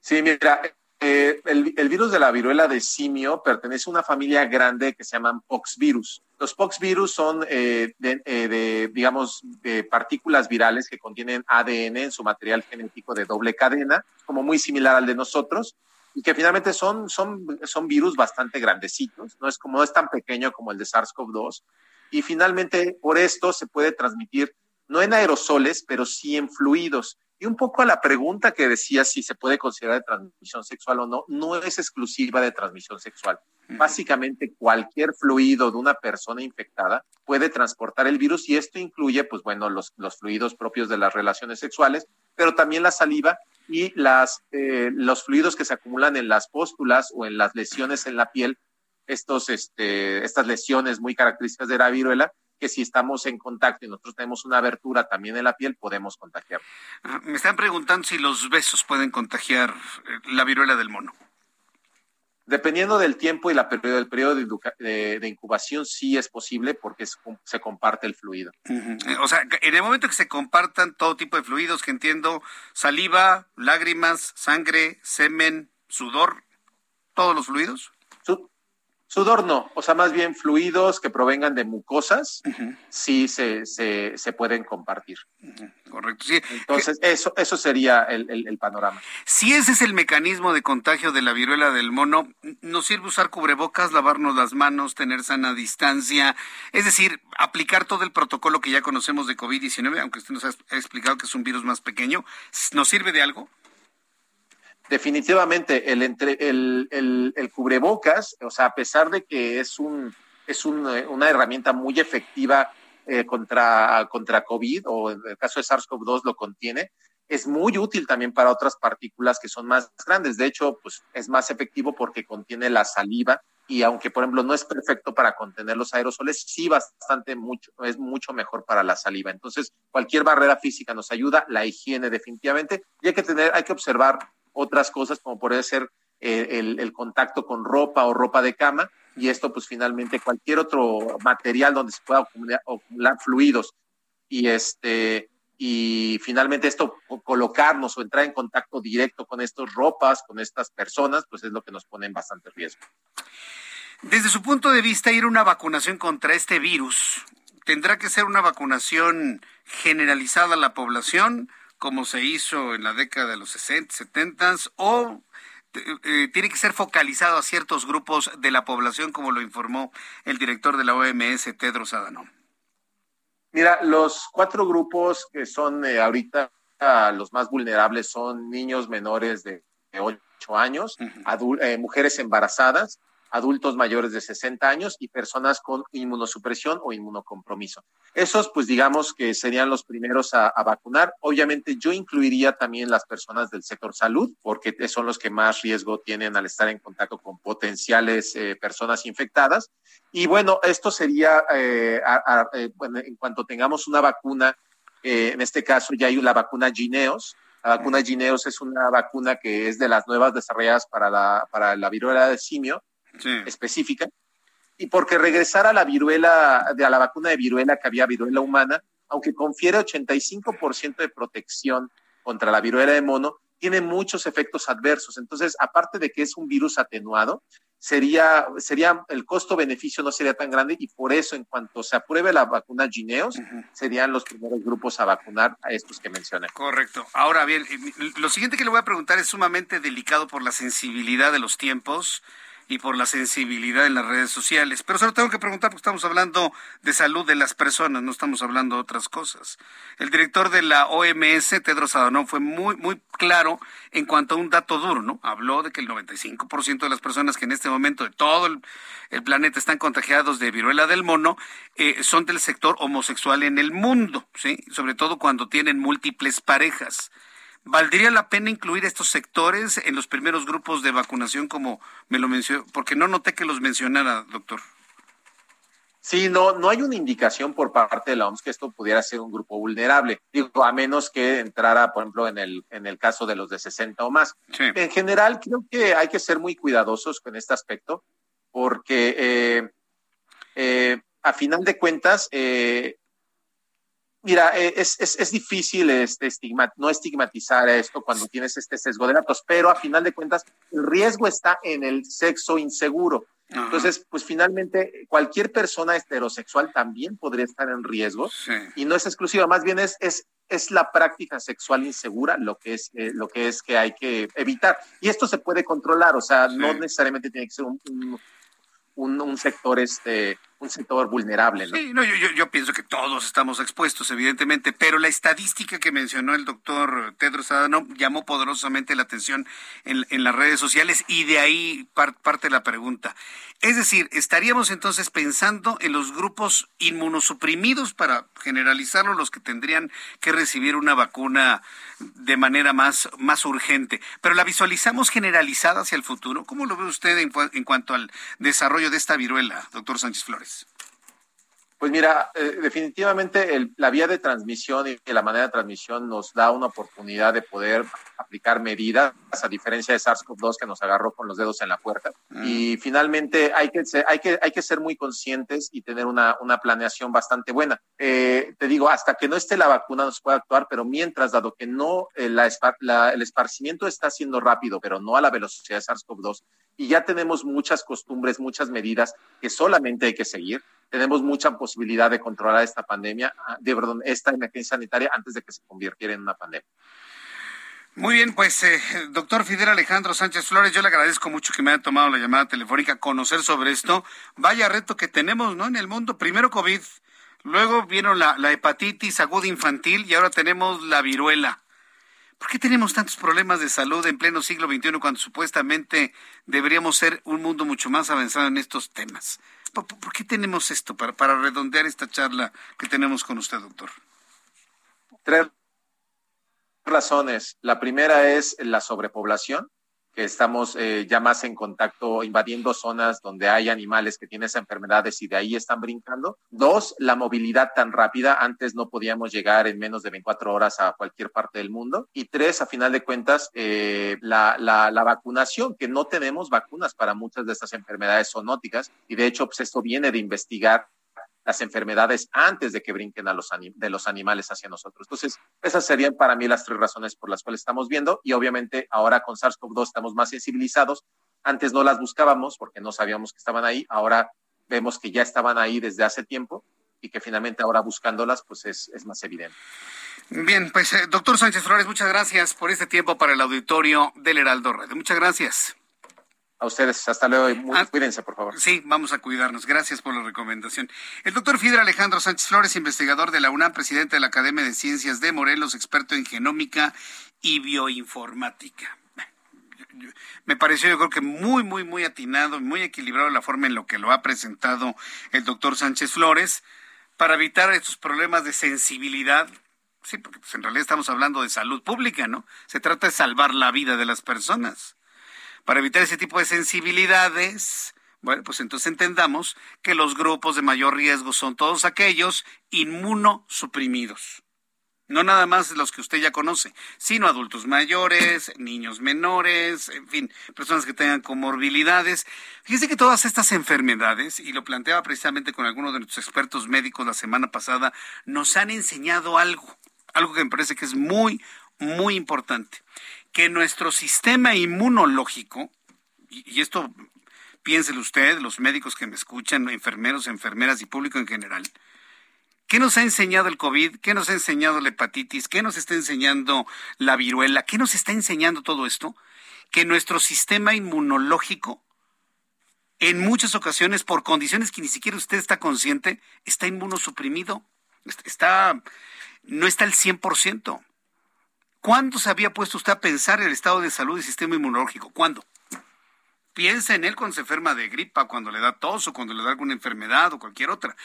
Sí, mira, eh, el, virus de la viruela de simio pertenece a una familia grande que se llaman poxvirus. Los poxvirus son eh, eh, de, digamos, de partículas virales que contienen ADN en su material genético de doble cadena, como muy similar al de nosotros, y que finalmente son, son, son virus bastante grandecitos, no es como no es tan pequeño como el de SARS-CoV-2, y finalmente por esto se puede transmitir no en aerosoles, pero sí en fluidos. Y un poco a la pregunta que decía si se puede considerar de transmisión sexual o no, no es exclusiva de transmisión sexual. Básicamente cualquier fluido de una persona infectada puede transportar el virus y esto incluye, pues bueno, los, los fluidos propios de las relaciones sexuales, pero también la saliva y las, eh, los fluidos que se acumulan en las póstulas o en las lesiones en la piel, estos, este, estas lesiones muy características de la viruela, que si estamos en contacto y nosotros tenemos una abertura también en la piel, podemos contagiar. Ah, me están preguntando si los besos pueden contagiar eh, la viruela del mono. Dependiendo del tiempo y la periodo, el periodo de, incubación, sí es posible porque se comparte el fluido. O sea, en el momento que se compartan todo tipo de fluidos, que entiendo, saliva, lágrimas, sangre, semen, sudor, todos los fluidos. Sudor no, o sea, más bien fluidos que provengan de mucosas, sí se, se, se, pueden compartir. Correcto, sí. Entonces, eso, eso sería el, el, panorama. Si ese es el mecanismo de contagio de la viruela del mono, ¿nos sirve usar cubrebocas, lavarnos las manos, tener sana distancia? Es decir, aplicar todo el protocolo que ya conocemos de COVID-19, aunque usted nos ha explicado que es un virus más pequeño, ¿nos sirve de algo? Definitivamente el, entre, el, el, cubrebocas, o sea, a pesar de que es, un, es una herramienta muy efectiva eh, contra, contra COVID, o en el caso de SARS-CoV-2 lo contiene, es muy útil también para otras partículas que son más grandes. De hecho, pues es más efectivo porque contiene la saliva y aunque, por ejemplo, no es perfecto para contener los aerosoles, sí bastante mucho, es mucho mejor para la saliva. Entonces, cualquier barrera física nos ayuda, la higiene definitivamente, y hay que tener, hay que observar otras cosas como puede ser eh, el, contacto con ropa o ropa de cama y esto pues finalmente cualquier otro material donde se pueda acumular, fluidos y este y finalmente esto colocarnos o entrar en contacto directo con estas ropas, con estas personas, pues es lo que nos pone en bastante riesgo. Desde su punto de vista, ir a una vacunación contra este virus, ¿tendrá que ser una vacunación generalizada a la población, como se hizo en la década de los 60, 70, o eh, tiene que ser focalizado a ciertos grupos de la población, como lo informó el director de la OMS, Tedros Adhanom? Mira, los cuatro grupos que son eh, ahorita los más vulnerables son niños menores de 8 años, eh, mujeres embarazadas, adultos mayores de 60 años y personas con inmunosupresión o inmunocompromiso. Esos, pues digamos que serían los primeros a, vacunar. Obviamente yo incluiría también las personas del sector salud, porque son los que más riesgo tienen al estar en contacto con potenciales eh, personas infectadas. Y bueno, esto sería, eh, eh, bueno, en cuanto tengamos una vacuna, en este caso ya hay la vacuna Gineos, la vacuna Gineos es una vacuna que es de las nuevas desarrolladas para la, para la viruela de simio específica, y porque regresar a la viruela, de a la vacuna de viruela que había viruela humana, aunque confiere 85% de protección contra la viruela de mono, tiene muchos efectos adversos. Entonces, aparte de que es un virus atenuado, sería, sería el costo-beneficio no sería tan grande y por eso en cuanto se apruebe la vacuna Gineos, serían los primeros grupos a vacunar a estos que mencioné. Correcto. Ahora bien, lo siguiente que le voy a preguntar es sumamente delicado por la sensibilidad de los tiempos y por la sensibilidad en las redes sociales. Pero solo tengo que preguntar porque estamos hablando de salud de las personas, no estamos hablando de otras cosas. El director de la OMS, Tedros Adhanom, fue muy muy claro en cuanto a un dato duro, ¿no? Habló de que el 95% de las personas que en este momento de todo el, planeta están contagiados de viruela del mono eh, son del sector homosexual en el mundo, ¿sí? Sobre todo cuando tienen múltiples parejas. ¿Valdría la pena incluir estos sectores en los primeros grupos de vacunación como me lo mencionó? Porque no noté que los mencionara, doctor. Sí, no, no hay una indicación por parte de la OMS que esto pudiera ser un grupo vulnerable, digo, a menos que entrara, por ejemplo, en el, en el caso de los de 60 o más. En general, creo que hay que ser muy cuidadosos con este aspecto, porque eh, eh, a final de cuentas, eh, Mira, eh, es, es, es difícil este no estigmatizar esto cuando tienes este sesgo de datos, pero a final de cuentas el riesgo está en el sexo inseguro. Entonces, pues finalmente cualquier persona heterosexual también podría estar en riesgo y no es exclusiva, más bien es, es, es la práctica sexual insegura lo que es eh, lo que es que hay que evitar. Y esto se puede controlar, o sea, no necesariamente tiene que ser un, un, un sector este un sector vulnerable. ¿no? Sí, no, yo, pienso que todos estamos expuestos, evidentemente, pero la estadística que mencionó el doctor Tedros Adhanom llamó poderosamente la atención en, en las redes sociales y de ahí parte la pregunta. Es decir, estaríamos entonces pensando en los grupos inmunosuprimidos para generalizarlo, los que tendrían que recibir una vacuna de manera más, más urgente, pero la visualizamos generalizada hacia el futuro. ¿Cómo lo ve usted en cuanto al desarrollo de esta viruela, doctor Sánchez Flores? Cheers. Pues mira, eh, definitivamente la vía de transmisión y la manera de transmisión nos da una oportunidad de poder aplicar medidas, a diferencia de SARS-CoV-2 que nos agarró con los dedos en la puerta. Mm. Y finalmente hay que, ser, hay, que, hay que ser muy conscientes y tener una, una planeación bastante buena. Eh, te digo, hasta que no esté la vacuna nos puede actuar, pero mientras, dado que no, eh, la, el esparcimiento está siendo rápido, pero no a la velocidad de SARS-CoV-2, y ya tenemos muchas costumbres, muchas medidas que solamente hay que seguir tenemos mucha posibilidad de controlar esta pandemia, ah, de perdón, esta emergencia sanitaria antes de que se convirtiera en una pandemia. Muy bien, pues eh, doctor Fidel Alejandro Sánchez Flores, yo le agradezco mucho que me haya tomado la llamada telefónica, conocer sobre esto. Vaya reto que tenemos, ¿no? En el mundo, primero COVID, luego vino la, la hepatitis aguda infantil y ahora tenemos la viruela. ¿Por qué tenemos tantos problemas de salud en pleno siglo XXI cuando supuestamente deberíamos ser un mundo mucho más avanzado en estos temas? ¿Por, qué tenemos esto para, para redondear esta charla que tenemos con usted, doctor? Tres razones. La primera es la sobrepoblación que estamos eh, ya más en contacto, invadiendo zonas donde hay animales que tienen esas enfermedades y de ahí están brincando. Dos, la movilidad tan rápida. Antes no podíamos llegar en menos de 24 horas a cualquier parte del mundo. Y tres, a final de cuentas, eh, la, la, la, vacunación, que no tenemos vacunas para muchas de estas enfermedades zoonóticas. Y de hecho, pues esto viene de investigar las enfermedades antes de que brinquen a los de los animales hacia nosotros. Entonces, esas serían para mí las tres razones por las cuales estamos viendo y obviamente ahora con SARS-CoV-2 estamos más sensibilizados. Antes no las buscábamos porque no sabíamos que estaban ahí, ahora vemos que ya estaban ahí desde hace tiempo y que finalmente ahora buscándolas pues es, es más evidente. Bien, pues eh, doctor Sánchez Flores, muchas gracias por este tiempo para el auditorio del Heraldo Radio. Muchas gracias. A ustedes, hasta luego y muy, ah, cuídense, por favor. Sí, vamos a cuidarnos. Gracias por la recomendación. El doctor Fidel Alejandro Sánchez Flores, investigador de la UNAM, presidente de la Academia de Ciencias de Morelos, experto en genómica y bioinformática. Me pareció, yo creo que muy, muy, muy atinado, muy equilibrado la forma en lo que lo ha presentado el doctor Sánchez Flores para evitar estos problemas de sensibilidad. Sí, porque pues, en realidad estamos hablando de salud pública, ¿no? Se trata de salvar la vida de las personas. Para evitar ese tipo de sensibilidades, bueno, pues entonces entendamos que los grupos de mayor riesgo son todos aquellos inmunosuprimidos. No nada más los que usted ya conoce, sino adultos mayores, niños menores, en fin, personas que tengan comorbilidades. Fíjese que todas estas enfermedades, y lo planteaba precisamente con algunos de nuestros expertos médicos la semana pasada, nos han enseñado algo, algo que me parece que es muy, muy importante que nuestro sistema inmunológico, y, esto piénselo usted, los médicos que me escuchan, enfermeros, enfermeras y público en general, ¿Qué nos ha enseñado el COVID? ¿Qué nos ha enseñado la hepatitis? ¿Qué nos está enseñando la viruela? ¿Qué nos está enseñando todo esto? Que nuestro sistema inmunológico, en muchas ocasiones, por condiciones que ni siquiera usted está consciente, está inmunosuprimido. Está, no está al 100%. ¿Cuándo se había puesto usted a pensar en el estado de salud del sistema inmunológico? ¿Cuándo? Piensa en él cuando se enferma de gripa, cuando le da tos o cuando le da alguna enfermedad o cualquier otra.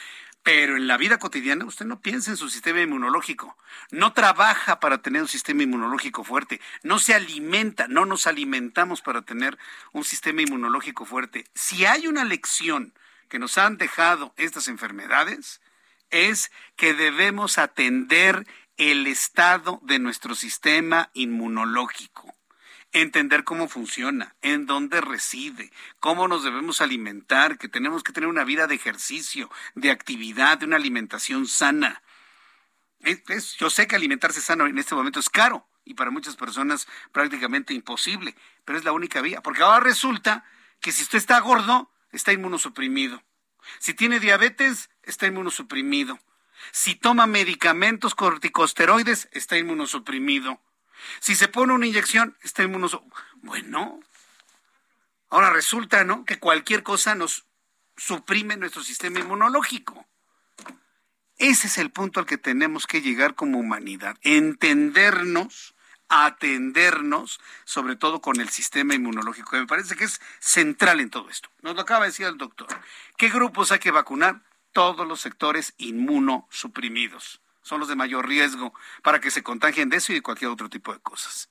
Pero en la vida cotidiana usted no piensa en su sistema inmunológico, no trabaja para tener un sistema inmunológico fuerte, no se alimenta, no nos alimentamos para tener un sistema inmunológico fuerte. Si hay una lección que nos han dejado estas enfermedades, es que debemos atender el estado de nuestro sistema inmunológico, entender cómo funciona, en dónde reside, cómo nos debemos alimentar, que tenemos que tener una vida de ejercicio, de actividad, de una alimentación sana. yo sé que alimentarse sano en este momento es caro y para muchas personas prácticamente imposible, pero es la única vía, porque ahora resulta que si usted está gordo, está inmunosuprimido. Si tiene diabetes, está inmunosuprimido. Si toma medicamentos corticosteroides, está inmunosuprimido. Si se pone una inyección, está inmunosuprimido. Bueno, ahora resulta, ¿no? Que cualquier cosa nos suprime nuestro sistema inmunológico. Ese es el punto al que tenemos que llegar como humanidad, entendernos, atendernos, sobre todo con el sistema inmunológico, que me parece que es central en todo esto. Nos lo acaba de decir el doctor. ¿Qué grupos hay que vacunar? Todos los sectores inmunosuprimidos. Son los de mayor riesgo para que se contagien de eso y de cualquier otro tipo de cosas.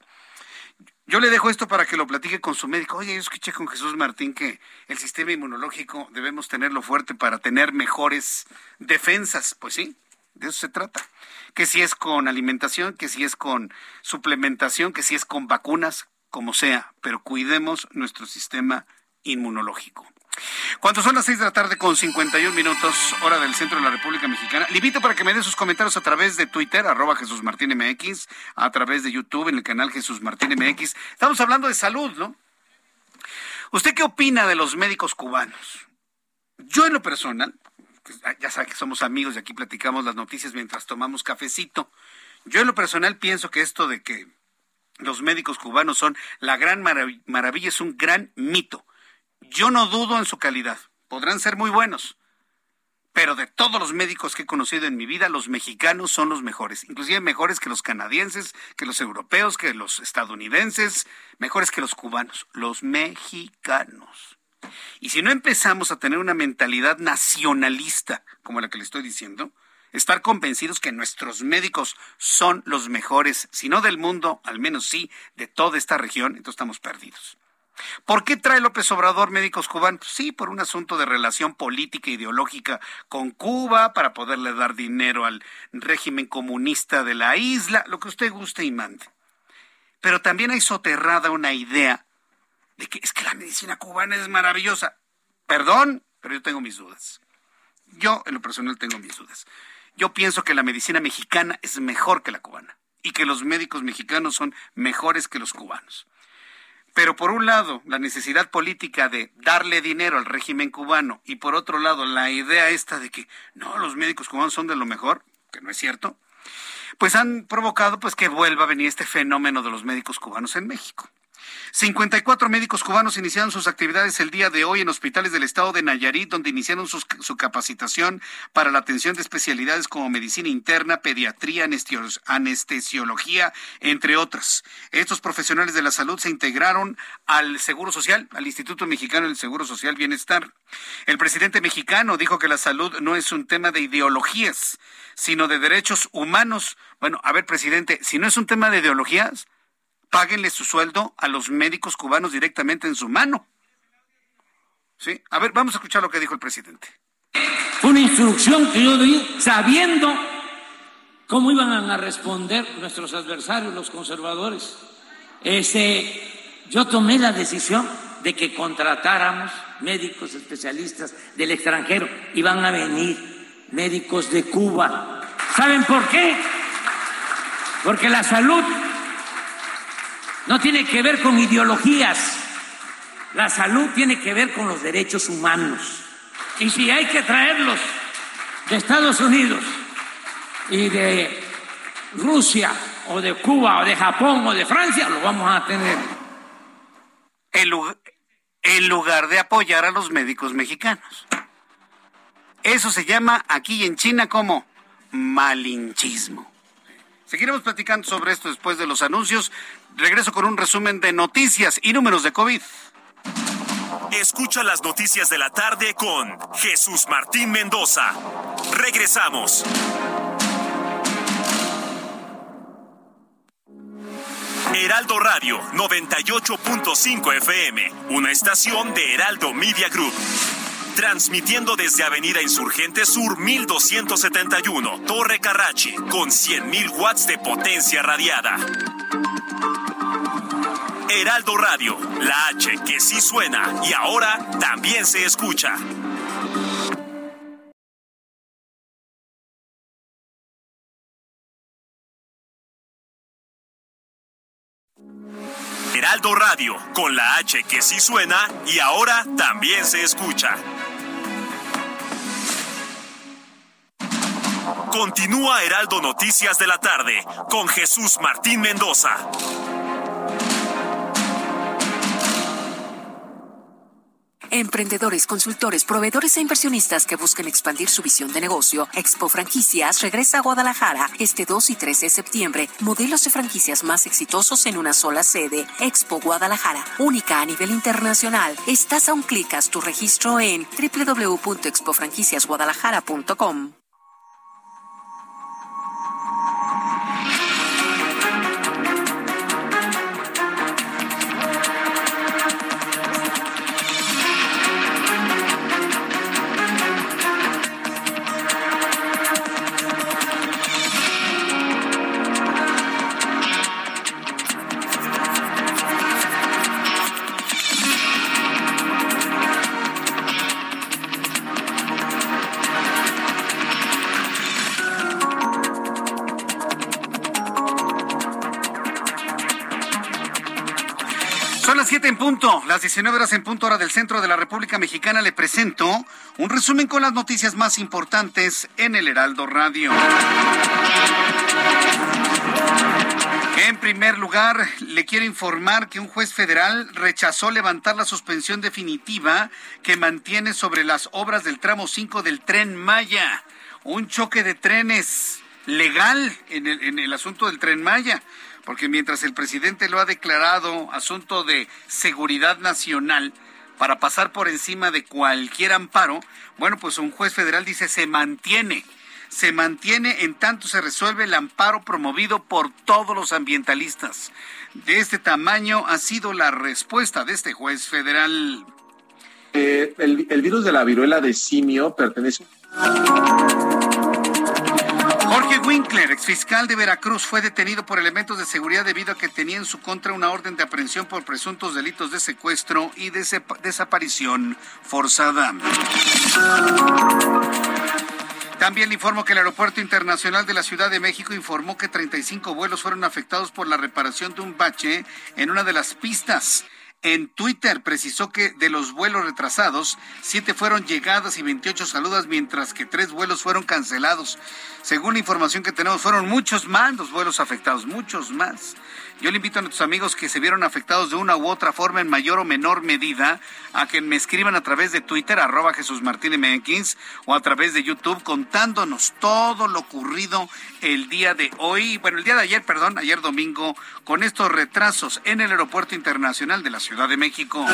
Yo le dejo esto para que lo platique con su médico. Oye, yo escuché con Jesús Martín que el sistema inmunológico debemos tenerlo fuerte para tener mejores defensas. Pues sí, de eso se trata. Que si es con alimentación, que si es con suplementación, que si es con vacunas, como sea, pero cuidemos nuestro sistema inmunológico. Cuando son las seis de la tarde con 51 minutos, hora del centro de la República Mexicana, le invito para que me dé sus comentarios a través de Twitter, arroba Jesús Martín MX, a través de YouTube en el canal Jesús Martín MX. Estamos hablando de salud, ¿no? ¿Usted qué opina de los médicos cubanos? Yo en lo personal, pues, ya sabe que somos amigos y aquí platicamos las noticias mientras tomamos cafecito. Yo en lo personal pienso que esto de que los médicos cubanos son la gran maravilla es un gran mito yo no dudo en su calidad. Podrán ser muy buenos. Pero de todos los médicos que he conocido en mi vida, los mexicanos son los mejores. Inclusive mejores que los canadienses, que los europeos, que los estadounidenses, mejores que los cubanos. Los mexicanos. Y si no empezamos a tener una mentalidad nacionalista, como la que le estoy diciendo, estar convencidos que nuestros médicos son los mejores, si no del mundo, al menos sí, de toda esta región, entonces estamos perdidos. ¿Por qué trae López Obrador médicos cubanos? Sí, por un asunto de relación política e ideológica con Cuba, para poderle dar dinero al régimen comunista de la isla, lo que usted guste y mande. Pero también hay soterrada una idea de que es que la medicina cubana es maravillosa. Perdón, pero yo tengo mis dudas. Yo, en lo personal, tengo mis dudas. Yo pienso que la medicina mexicana es mejor que la cubana y que los médicos mexicanos son mejores que los cubanos. Pero por un lado, la necesidad política de darle dinero al régimen cubano y por otro lado, la idea esta de que no, los médicos cubanos son de lo mejor, que no es cierto, pues han provocado pues que vuelva a venir este fenómeno de los médicos cubanos en México. 54 médicos cubanos iniciaron sus actividades el día de hoy en hospitales del estado de Nayarit, donde iniciaron su capacitación para la atención de especialidades como medicina interna, pediatría, anestesiología, entre otras. Estos profesionales de la salud se integraron al Seguro Social, al Instituto Mexicano del Seguro Social Bienestar. El presidente mexicano dijo que la salud no es un tema de ideologías, sino de derechos humanos. Bueno, a ver, presidente, si no es un tema de ideologías, páguenle su sueldo a los médicos cubanos directamente en su mano. ¿Sí? A ver, vamos a escuchar lo que dijo el presidente. Una instrucción que yo di sabiendo cómo iban a responder nuestros adversarios, los conservadores. Este, yo tomé la decisión de que contratáramos médicos especialistas del extranjero. Iban a venir médicos de Cuba. ¿Saben por qué? Porque la salud no tiene que ver con ideologías. La salud tiene que ver con los derechos humanos. Y si hay que traerlos de Estados Unidos y de Rusia o de Cuba o de Japón o de Francia, lo vamos a tener. En lugar de apoyar a los médicos mexicanos. Eso se llama aquí en China como malinchismo. Seguiremos platicando sobre esto después de los anuncios. Regreso con un resumen de noticias y números de COVID. Escucha las noticias de la tarde con Jesús Martín Mendoza. Regresamos. Heraldo Radio 98.5 FM, una estación de Heraldo Media Group. Transmitiendo desde Avenida Insurgente Sur 1271, Torre Carrachi, con 100.000 watts de potencia radiada. Heraldo Radio, la H que sí suena y ahora también se escucha. Heraldo Radio, con la H que sí suena y ahora también se escucha. Continúa Heraldo Noticias de la tarde con Jesús Martín Mendoza. Emprendedores, consultores, proveedores e inversionistas que busquen expandir su visión de negocio, Expo Franquicias regresa a Guadalajara este 2 y 3 de septiembre. Modelos de franquicias más exitosos en una sola sede. Expo Guadalajara, única a nivel internacional. Estás a un clic, haz tu registro en www.expofranquiciasguadalajara.com. 19 horas en punto hora del centro de la República Mexicana, le presento un resumen con las noticias más importantes en el Heraldo Radio. En primer lugar, le quiero informar que un juez federal rechazó levantar la suspensión definitiva que mantiene sobre las obras del tramo 5 del tren Maya. Un choque de trenes legal en el, en el asunto del tren Maya porque mientras el presidente lo ha declarado asunto de seguridad nacional para pasar por encima de cualquier amparo, bueno, pues un juez federal dice se mantiene se mantiene en tanto se resuelve el amparo promovido por todos los ambientalistas. De este tamaño ha sido la respuesta de este juez federal. Eh, el, el virus de la viruela de simio pertenece Winkler, exfiscal de Veracruz, fue detenido por elementos de seguridad debido a que tenía en su contra una orden de aprehensión por presuntos delitos de secuestro y desaparición forzada. También le informo que el Aeropuerto Internacional de la Ciudad de México informó que 35 vuelos fueron afectados por la reparación de un bache en una de las pistas. En Twitter precisó que de los vuelos retrasados, siete fueron llegadas y 28 saludas, mientras que tres vuelos fueron cancelados. Según la información que tenemos, fueron muchos más los vuelos afectados, muchos más. Yo le invito a nuestros amigos que se vieron afectados de una u otra forma, en mayor o menor medida, a que me escriban a través de Twitter, arroba Jesús Martínez MX, o a través de YouTube, contándonos todo lo ocurrido el día de hoy, bueno, el día de ayer, perdón, ayer domingo, con estos retrasos en el Aeropuerto Internacional de la Ciudad de México.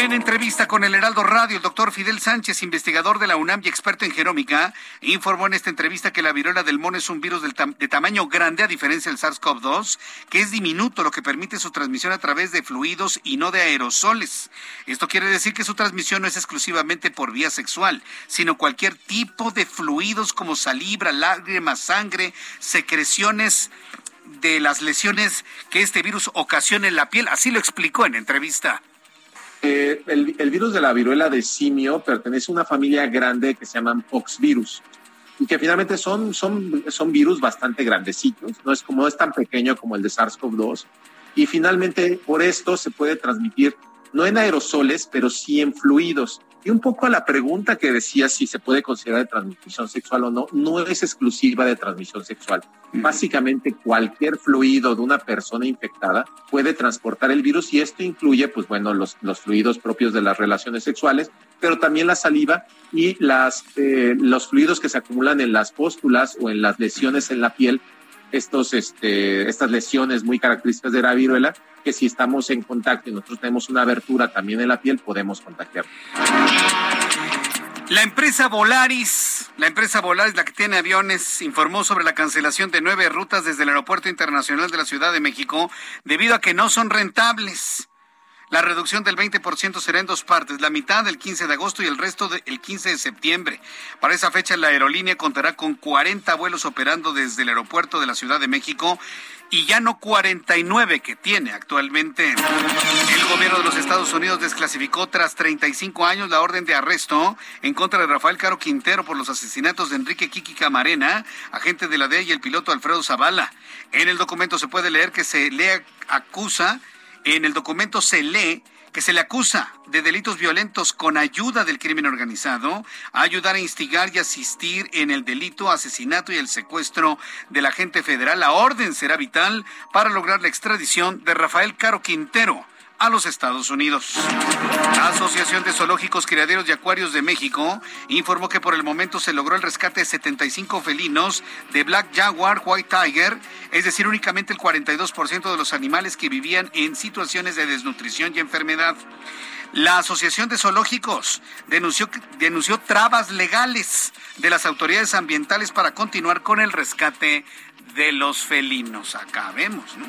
En entrevista con el Heraldo Radio, el doctor Fidel Sánchez, investigador de la UNAM y experto en genómica, informó en esta entrevista que la viruela del mono es un virus de tamaño grande, a diferencia del SARS-CoV-2, que es diminuto, lo que permite su transmisión a través de fluidos y no de aerosoles. Esto quiere decir que su transmisión no es exclusivamente por vía sexual, sino cualquier tipo de fluidos como saliva, lágrimas, sangre, secreciones de las lesiones que este virus ocasiona en la piel. Así lo explicó en entrevista. Eh, el, el, virus de la viruela de simio pertenece a una familia grande que se llaman poxvirus y que finalmente son, son, son virus bastante grandecitos, no es como es tan pequeño como el de SARS-CoV-2 y finalmente por esto se puede transmitir no en aerosoles, pero sí en fluidos. Y un poco a la pregunta que decía si se puede considerar de transmisión sexual o no, no es exclusiva de transmisión sexual. Básicamente cualquier fluido de una persona infectada puede transportar el virus y esto incluye, pues bueno, los, los fluidos propios de las relaciones sexuales, pero también la saliva y las, eh, los fluidos que se acumulan en las póstulas o en las lesiones en la piel estos, este, estas lesiones muy características de la viruela, que si estamos en contacto y nosotros tenemos una abertura también en la piel, podemos contagiar. La empresa Volaris, la empresa Volaris, la que tiene aviones, informó sobre la cancelación de nueve rutas desde el Aeropuerto Internacional de la Ciudad de México debido a que no son rentables. La reducción del 20% será en dos partes, la mitad del 15 de agosto y el resto del 15 de septiembre. Para esa fecha la aerolínea contará con 40 vuelos operando desde el aeropuerto de la Ciudad de México y ya no 49 que tiene actualmente. El gobierno de los Estados Unidos desclasificó tras 35 años la orden de arresto en contra de Rafael Caro Quintero por los asesinatos de Enrique Kiki Camarena, agente de la DEA y el piloto Alfredo Zavala. En el documento se puede leer que se le acusa en el documento se lee que se le acusa de delitos violentos con ayuda del crimen organizado, a ayudar a instigar y asistir en el delito, asesinato y el secuestro del agente federal. La orden será vital para lograr la extradición de Rafael Caro Quintero a los Estados Unidos. La Asociación de Zoológicos, Criaderos y Acuarios de México informó que por el momento se logró el rescate de 75 felinos de Black Jaguar, White Tiger, es decir, únicamente el 42% de los animales que vivían en situaciones de desnutrición y enfermedad. La Asociación de Zoológicos denunció, denunció trabas legales de las autoridades ambientales para continuar con el rescate de los felinos. Acabemos. ¿no?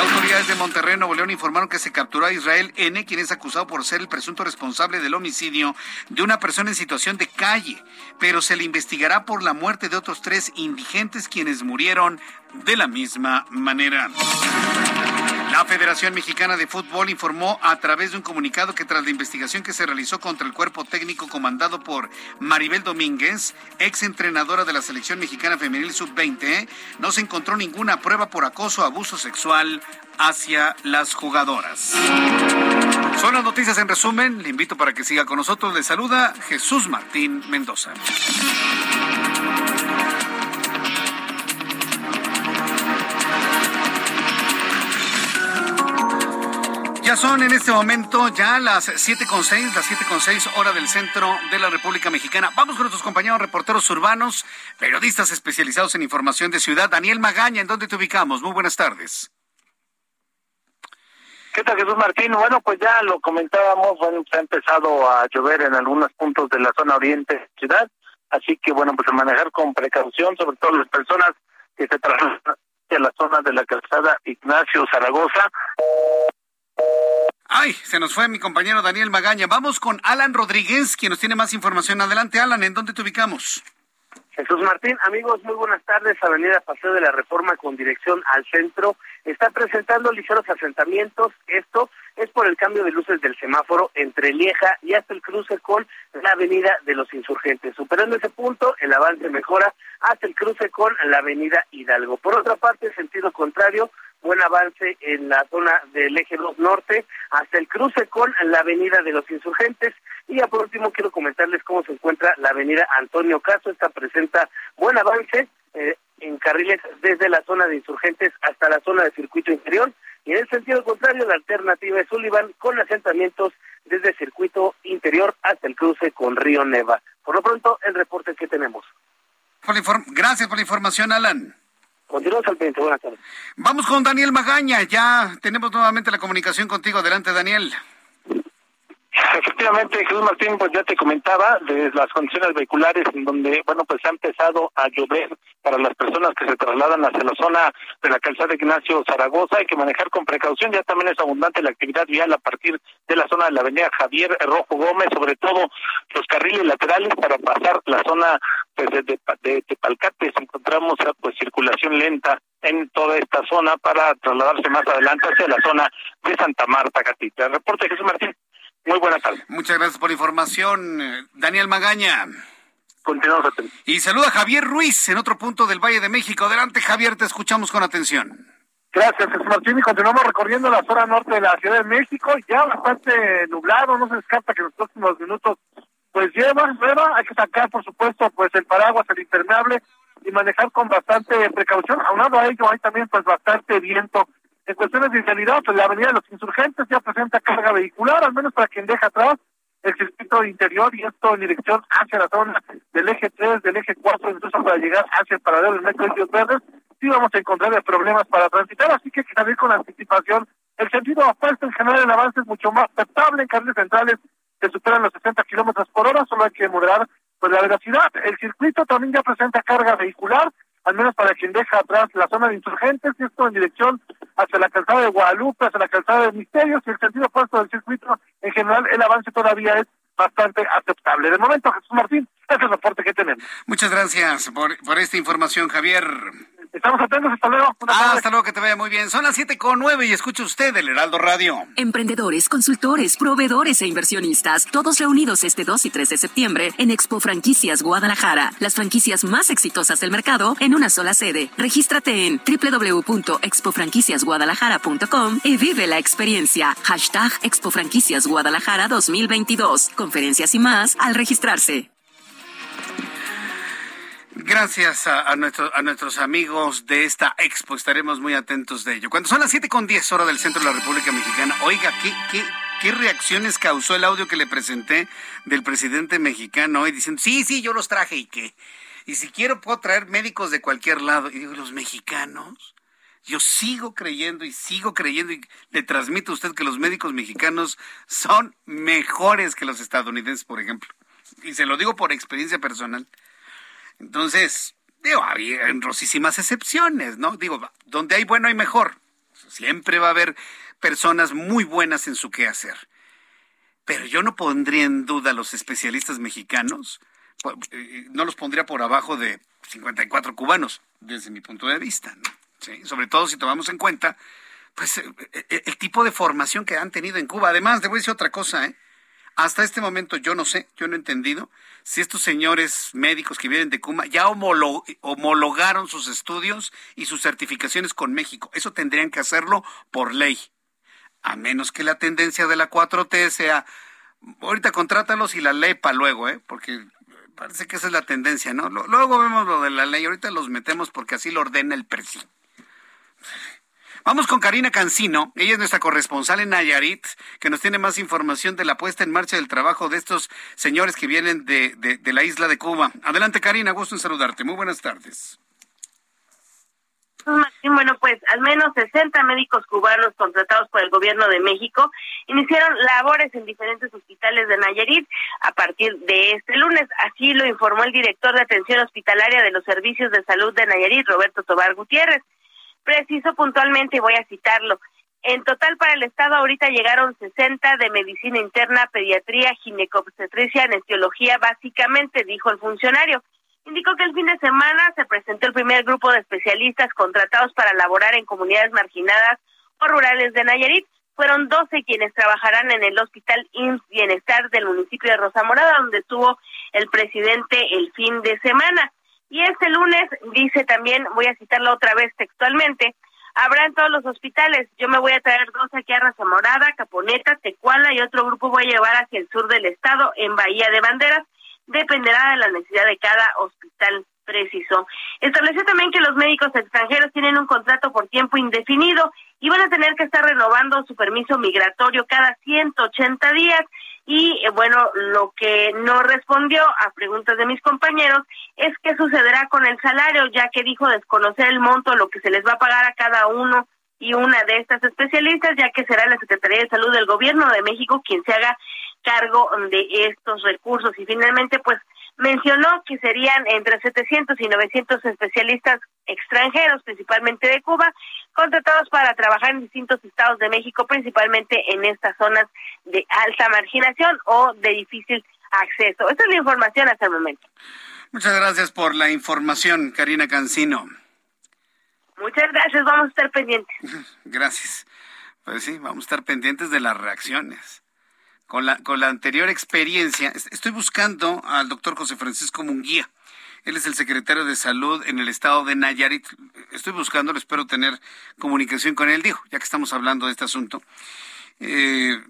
Autoridades de Monterrey, Nuevo León, informaron que se capturó a Israel N., quien es acusado por ser el presunto responsable del homicidio de una persona en situación de calle, pero se le investigará por la muerte de otros tres indigentes quienes murieron de la misma manera. La Federación Mexicana de Fútbol informó a través de un comunicado que tras la investigación que se realizó contra el cuerpo técnico comandado por Maribel Domínguez, ex entrenadora de la selección mexicana femenil sub-20, no se encontró ninguna prueba por acoso o abuso sexual hacia las jugadoras. Son las noticias en resumen. Le invito para que siga con nosotros. Le saluda Jesús Martín Mendoza. Ya son en este momento ya las siete con seis, las siete con seis hora del centro de la República Mexicana. Vamos con nuestros compañeros reporteros urbanos, periodistas especializados en información de ciudad. Daniel Magaña, ¿en dónde te ubicamos? Muy buenas tardes. ¿Qué tal, Jesús Martín? Bueno, pues ya lo comentábamos, bueno, se ha empezado a llover en algunos puntos de la zona oriente de la ciudad. Así que, bueno, pues a manejar con precaución, sobre todo las personas que se trasladan hacia la zona de la calzada Ignacio Zaragoza. Ay, se nos fue mi compañero Daniel Magaña. Vamos con Alan Rodríguez, quien nos tiene más información. Adelante, Alan, ¿en dónde te ubicamos? Jesús Martín, amigos, muy buenas tardes. Avenida Paseo de la Reforma con dirección al centro está presentando ligeros asentamientos. Esto es por el cambio de luces del semáforo entre Lieja y hasta el cruce con la Avenida de los Insurgentes. Superando ese punto, el avance mejora hasta el cruce con la Avenida Hidalgo. Por otra parte, sentido contrario, buen avance en la zona del eje 2 norte hasta el cruce con la avenida de los insurgentes y ya por último quiero comentarles cómo se encuentra la avenida Antonio Caso, esta presenta buen avance eh, en carriles desde la zona de insurgentes hasta la zona de circuito interior y en el sentido contrario la alternativa es Sullivan con asentamientos desde circuito interior hasta el cruce con Río Neva. Por lo pronto el reporte que tenemos. Gracias por la información, Alan. Continuamos al pendiente. Buenas tardes. Vamos con Daniel Magaña. Ya tenemos nuevamente la comunicación contigo. Adelante, Daniel. Efectivamente, Jesús Martín, pues ya te comentaba de las condiciones vehiculares en donde, bueno, pues ha empezado a llover para las personas que se trasladan hacia la zona de la calzada Ignacio Zaragoza. Hay que manejar con precaución, ya también es abundante la actividad vial a partir de la zona de la avenida Javier Rojo Gómez, sobre todo los carriles laterales para pasar la zona pues, de, de, Tepalcates. Encontramos pues circulación lenta en toda esta zona para trasladarse más adelante hacia la zona de Santa Marta, Gatita. Reporte Jesús Martín. Muy buenas tardes. Muchas gracias por la información, eh, Daniel Magaña. Continuamos. Y saluda Javier Ruiz en otro punto del Valle de México. Adelante, Javier, te escuchamos con atención. Gracias, Jesús Martín. Y continuamos recorriendo la zona norte de la Ciudad de México. Ya bastante nublado, no se descarta que en los próximos minutos pues lleva, nueva. Hay que sacar, por supuesto, pues el paraguas, el impermeable y manejar con bastante precaución. Aunado a ello, hay también pues bastante viento en cuestiones de vialidad, pues la avenida de los insurgentes ya presenta carga vehicular, al menos para quien deja atrás el circuito interior y esto en dirección hacia la zona del eje 3, del eje 4, incluso para llegar hacia el paradero del metro de Verdes, sí vamos a encontrar problemas para transitar, así que hay que con anticipación. El sentido opuesto en general el avance es mucho más aceptable en carriles centrales que superan los 60 kilómetros por hora, solo hay que moderar pues la velocidad. El circuito también ya presenta carga vehicular, al menos para quien deja atrás la zona de insurgentes, y esto en dirección hacia la calzada de Guadalupe, hacia la calzada de Misterios, y el sentido opuesto del circuito, en general el avance todavía es bastante aceptable. De momento, Jesús Martín, ese es el reporte que tenemos. Muchas gracias por, por esta información, Javier. Estamos atentos, hasta luego. Ah, hasta luego, que te vaya muy bien. Son las siete con nueve y escucha usted el Heraldo Radio. Emprendedores, consultores, proveedores e inversionistas, todos reunidos este 2 y 3 de septiembre en Expo Franquicias Guadalajara. Las franquicias más exitosas del mercado en una sola sede. Regístrate en www.expofranquiciasguadalajara.com y vive la experiencia. Hashtag Expo Franquicias Guadalajara 2022. Conferencias y más al registrarse. Gracias a, a, a nuestros amigos de esta expo, estaremos muy atentos de ello. Cuando son las siete con diez horas del centro de la República Mexicana, oiga, ¿qué, qué, qué reacciones causó el audio que le presenté del presidente mexicano hoy diciendo, sí, sí, yo los traje y qué. Y si quiero puedo traer médicos de cualquier lado. Y digo, los mexicanos, yo sigo creyendo y sigo creyendo y le transmito a usted que los médicos mexicanos son mejores que los estadounidenses, por ejemplo. Y se lo digo por experiencia personal. Entonces, digo, había rosísimas excepciones, ¿no? Digo, donde hay bueno hay mejor. Siempre va a haber personas muy buenas en su quehacer. Pero yo no pondría en duda a los especialistas mexicanos, eh, no los pondría por abajo de 54 cubanos, desde mi punto de vista, ¿no? Sobre todo si tomamos en cuenta, pues, el, eh, eh, el tipo de formación que han tenido en Cuba. Además, debo decir otra cosa, ¿eh? Hasta este momento yo no sé, yo no he entendido si estos señores médicos que vienen de Cuba ya homologaron sus estudios y sus certificaciones con México. Eso tendrían que hacerlo por ley. A menos que la tendencia de la 4T sea, ahorita contrátalos y la ley para luego, ¿eh? Porque parece que esa es la tendencia, ¿no? Luego vemos lo de la ley, ahorita los metemos porque así lo ordena el presidente. Vamos con Karina Cancino, ella es nuestra corresponsal en Nayarit, que nos tiene más información de la puesta en marcha del trabajo de estos señores que vienen de, de, la isla de Cuba. Adelante Karina, gusto en saludarte. Muy buenas tardes. Bueno, pues al menos 60 médicos cubanos contratados por el gobierno de México iniciaron labores en diferentes hospitales de Nayarit a partir de este lunes. Así lo informó el director de atención hospitalaria de los servicios de salud de Nayarit, Roberto Tobar Gutiérrez. Preciso puntualmente, y voy a citarlo, en total para el Estado ahorita llegaron 60 de medicina interna, pediatría, ginecobstetricia, anestesiología, básicamente, dijo el funcionario. Indicó que el fin de semana se presentó el primer grupo de especialistas contratados para laborar en comunidades marginadas o rurales de Nayarit. Fueron 12 quienes trabajarán en el Hospital IMSS Bienestar del municipio de Rosa Morada, donde estuvo el presidente el fin de semana. Y este lunes dice también, voy a citarlo otra vez textualmente, habrá en todos los hospitales. Yo me voy a traer dos aquí a Rosa Morada, Caponeta, Tecuala y otro grupo voy a llevar hacia el sur del estado, en Bahía de Banderas dependerá de la necesidad de cada hospital preciso. Estableció también que los médicos extranjeros tienen un contrato por tiempo indefinido y van a tener que estar renovando su permiso migratorio cada 180 días. Y eh, bueno, lo que no respondió a preguntas de mis compañeros es qué sucederá con el salario, ya que dijo desconocer el monto, lo que se les va a pagar a cada uno y una de estas especialistas, ya que será la Secretaría de Salud del Gobierno de México quien se haga cargo de estos recursos. Y finalmente, pues mencionó que serían entre 700 y 900 especialistas extranjeros, principalmente de Cuba, contratados para trabajar en distintos estados de México, principalmente en estas zonas de alta marginación o de difícil acceso. Esta es la información hasta el momento. Muchas gracias por la información, Karina Cancino. Muchas gracias, vamos a estar pendientes. Gracias. Pues sí, vamos a estar pendientes de las reacciones con la, con la anterior experiencia, estoy buscando al doctor José Francisco Munguía. Él es el secretario de salud en el estado de Nayarit. Estoy buscándolo, espero tener comunicación con él. Dijo, ya que estamos hablando de este asunto. Eh,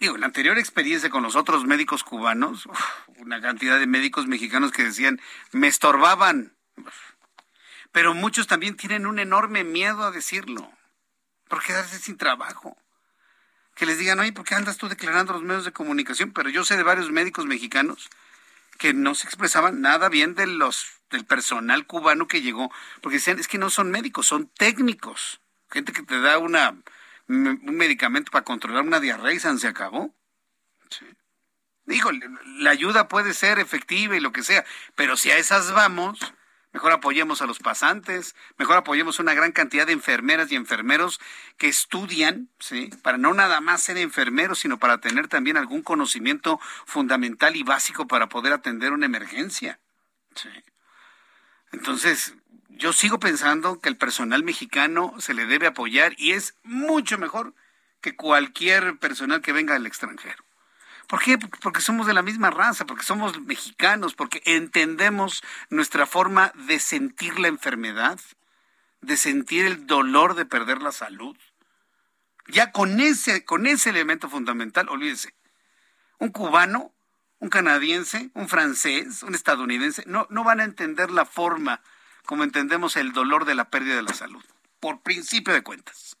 digo, la anterior experiencia con los otros médicos cubanos, una cantidad de médicos mexicanos que decían, me estorbaban. Pero muchos también tienen un enorme miedo a decirlo, por quedarse sin trabajo que les digan, oye, ¿por qué andas tú declarando los medios de comunicación? Pero yo sé de varios médicos mexicanos que no se expresaban nada bien de los del personal cubano que llegó, porque decían, es que no son médicos, son técnicos, gente que te da una un medicamento para controlar una diarrea y se acabó. Sí. Digo, la ayuda puede ser efectiva y lo que sea, pero si a esas vamos, mejor apoyemos a los pasantes, mejor apoyemos una gran cantidad de enfermeras y enfermeros que estudian, ¿sí? Para no nada más ser enfermeros, sino para tener también algún conocimiento fundamental y básico para poder atender una emergencia. Sí. Entonces, yo sigo pensando que el personal mexicano se le debe apoyar y es mucho mejor que cualquier personal que venga del extranjero. ¿Por qué? Porque somos de la misma raza, porque somos mexicanos, porque entendemos nuestra forma de sentir la enfermedad, de sentir el dolor de perder la salud. Ya con ese, con ese elemento fundamental, olvídese, un cubano, un canadiense, un francés, un estadounidense, no, no van a entender la forma como entendemos el dolor de la pérdida de la salud, por principio de cuentas.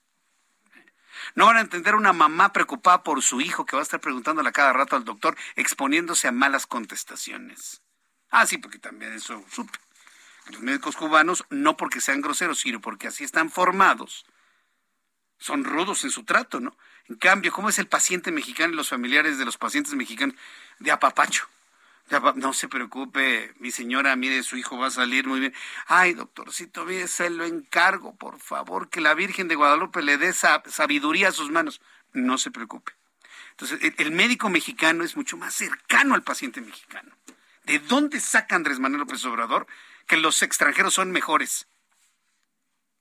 No van a entender una mamá preocupada por su hijo que va a estar preguntándole cada rato al doctor, exponiéndose a malas contestaciones. Ah, sí, porque también eso supe. Los médicos cubanos, no porque sean groseros, sino porque así están formados, son rudos en su trato, ¿no? En cambio, ¿cómo es el paciente mexicano y los familiares de los pacientes mexicanos? De apapacho. No se preocupe, mi señora, mire, su hijo va a salir muy bien. Ay, doctorcito, mire, se lo encargo, por favor, que la Virgen de Guadalupe le dé sabiduría a sus manos. No se preocupe. Entonces, el, médico mexicano es mucho más cercano al paciente mexicano. ¿De dónde saca Andrés Manuel López Obrador que los extranjeros son mejores?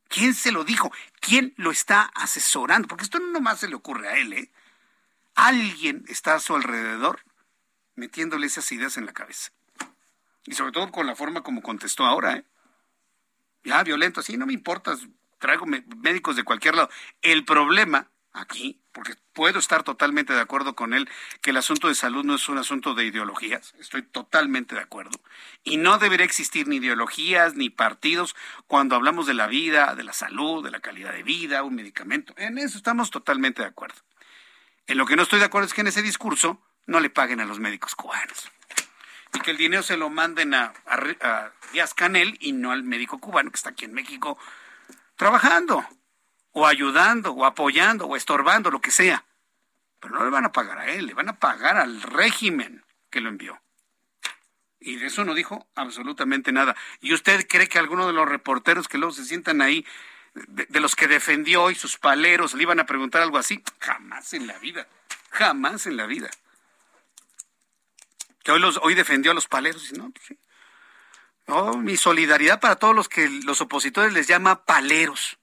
¿Quién se lo dijo? ¿Quién lo está asesorando? Porque esto no nomás se le ocurre a él, ¿eh? Alguien está a su alrededor metiéndole esas ideas en la cabeza. Y sobre todo con la forma como contestó ahora, ¿eh? Ya, violento, así no me importa, traigo médicos de cualquier lado. El problema aquí, porque puedo estar totalmente de acuerdo con él, que el asunto de salud no es un asunto de ideologías, estoy totalmente de acuerdo. Y no debería existir ni ideologías ni partidos cuando hablamos de la vida, de la salud, de la calidad de vida, un medicamento. En eso estamos totalmente de acuerdo. En lo que no estoy de acuerdo es que en ese discurso no le paguen a los médicos cubanos. y que el dinero se lo manden a, a Díaz Canel y no al médico cubano que está aquí en México trabajando, o ayudando, o apoyando, o estorbando, lo que sea. Pero no le van a pagar a él, le van a pagar al régimen que lo envió. Y de eso no dijo absolutamente nada. ¿Y usted cree que alguno de los reporteros que luego se sientan ahí, de, los que defendió hoy sus paleros, le iban a preguntar algo así? Jamás en la vida. Jamás en la vida. Que hoy, los, hoy defendió a los paleros. No, pues no, mi solidaridad para todos los que los opositores les llama paleros.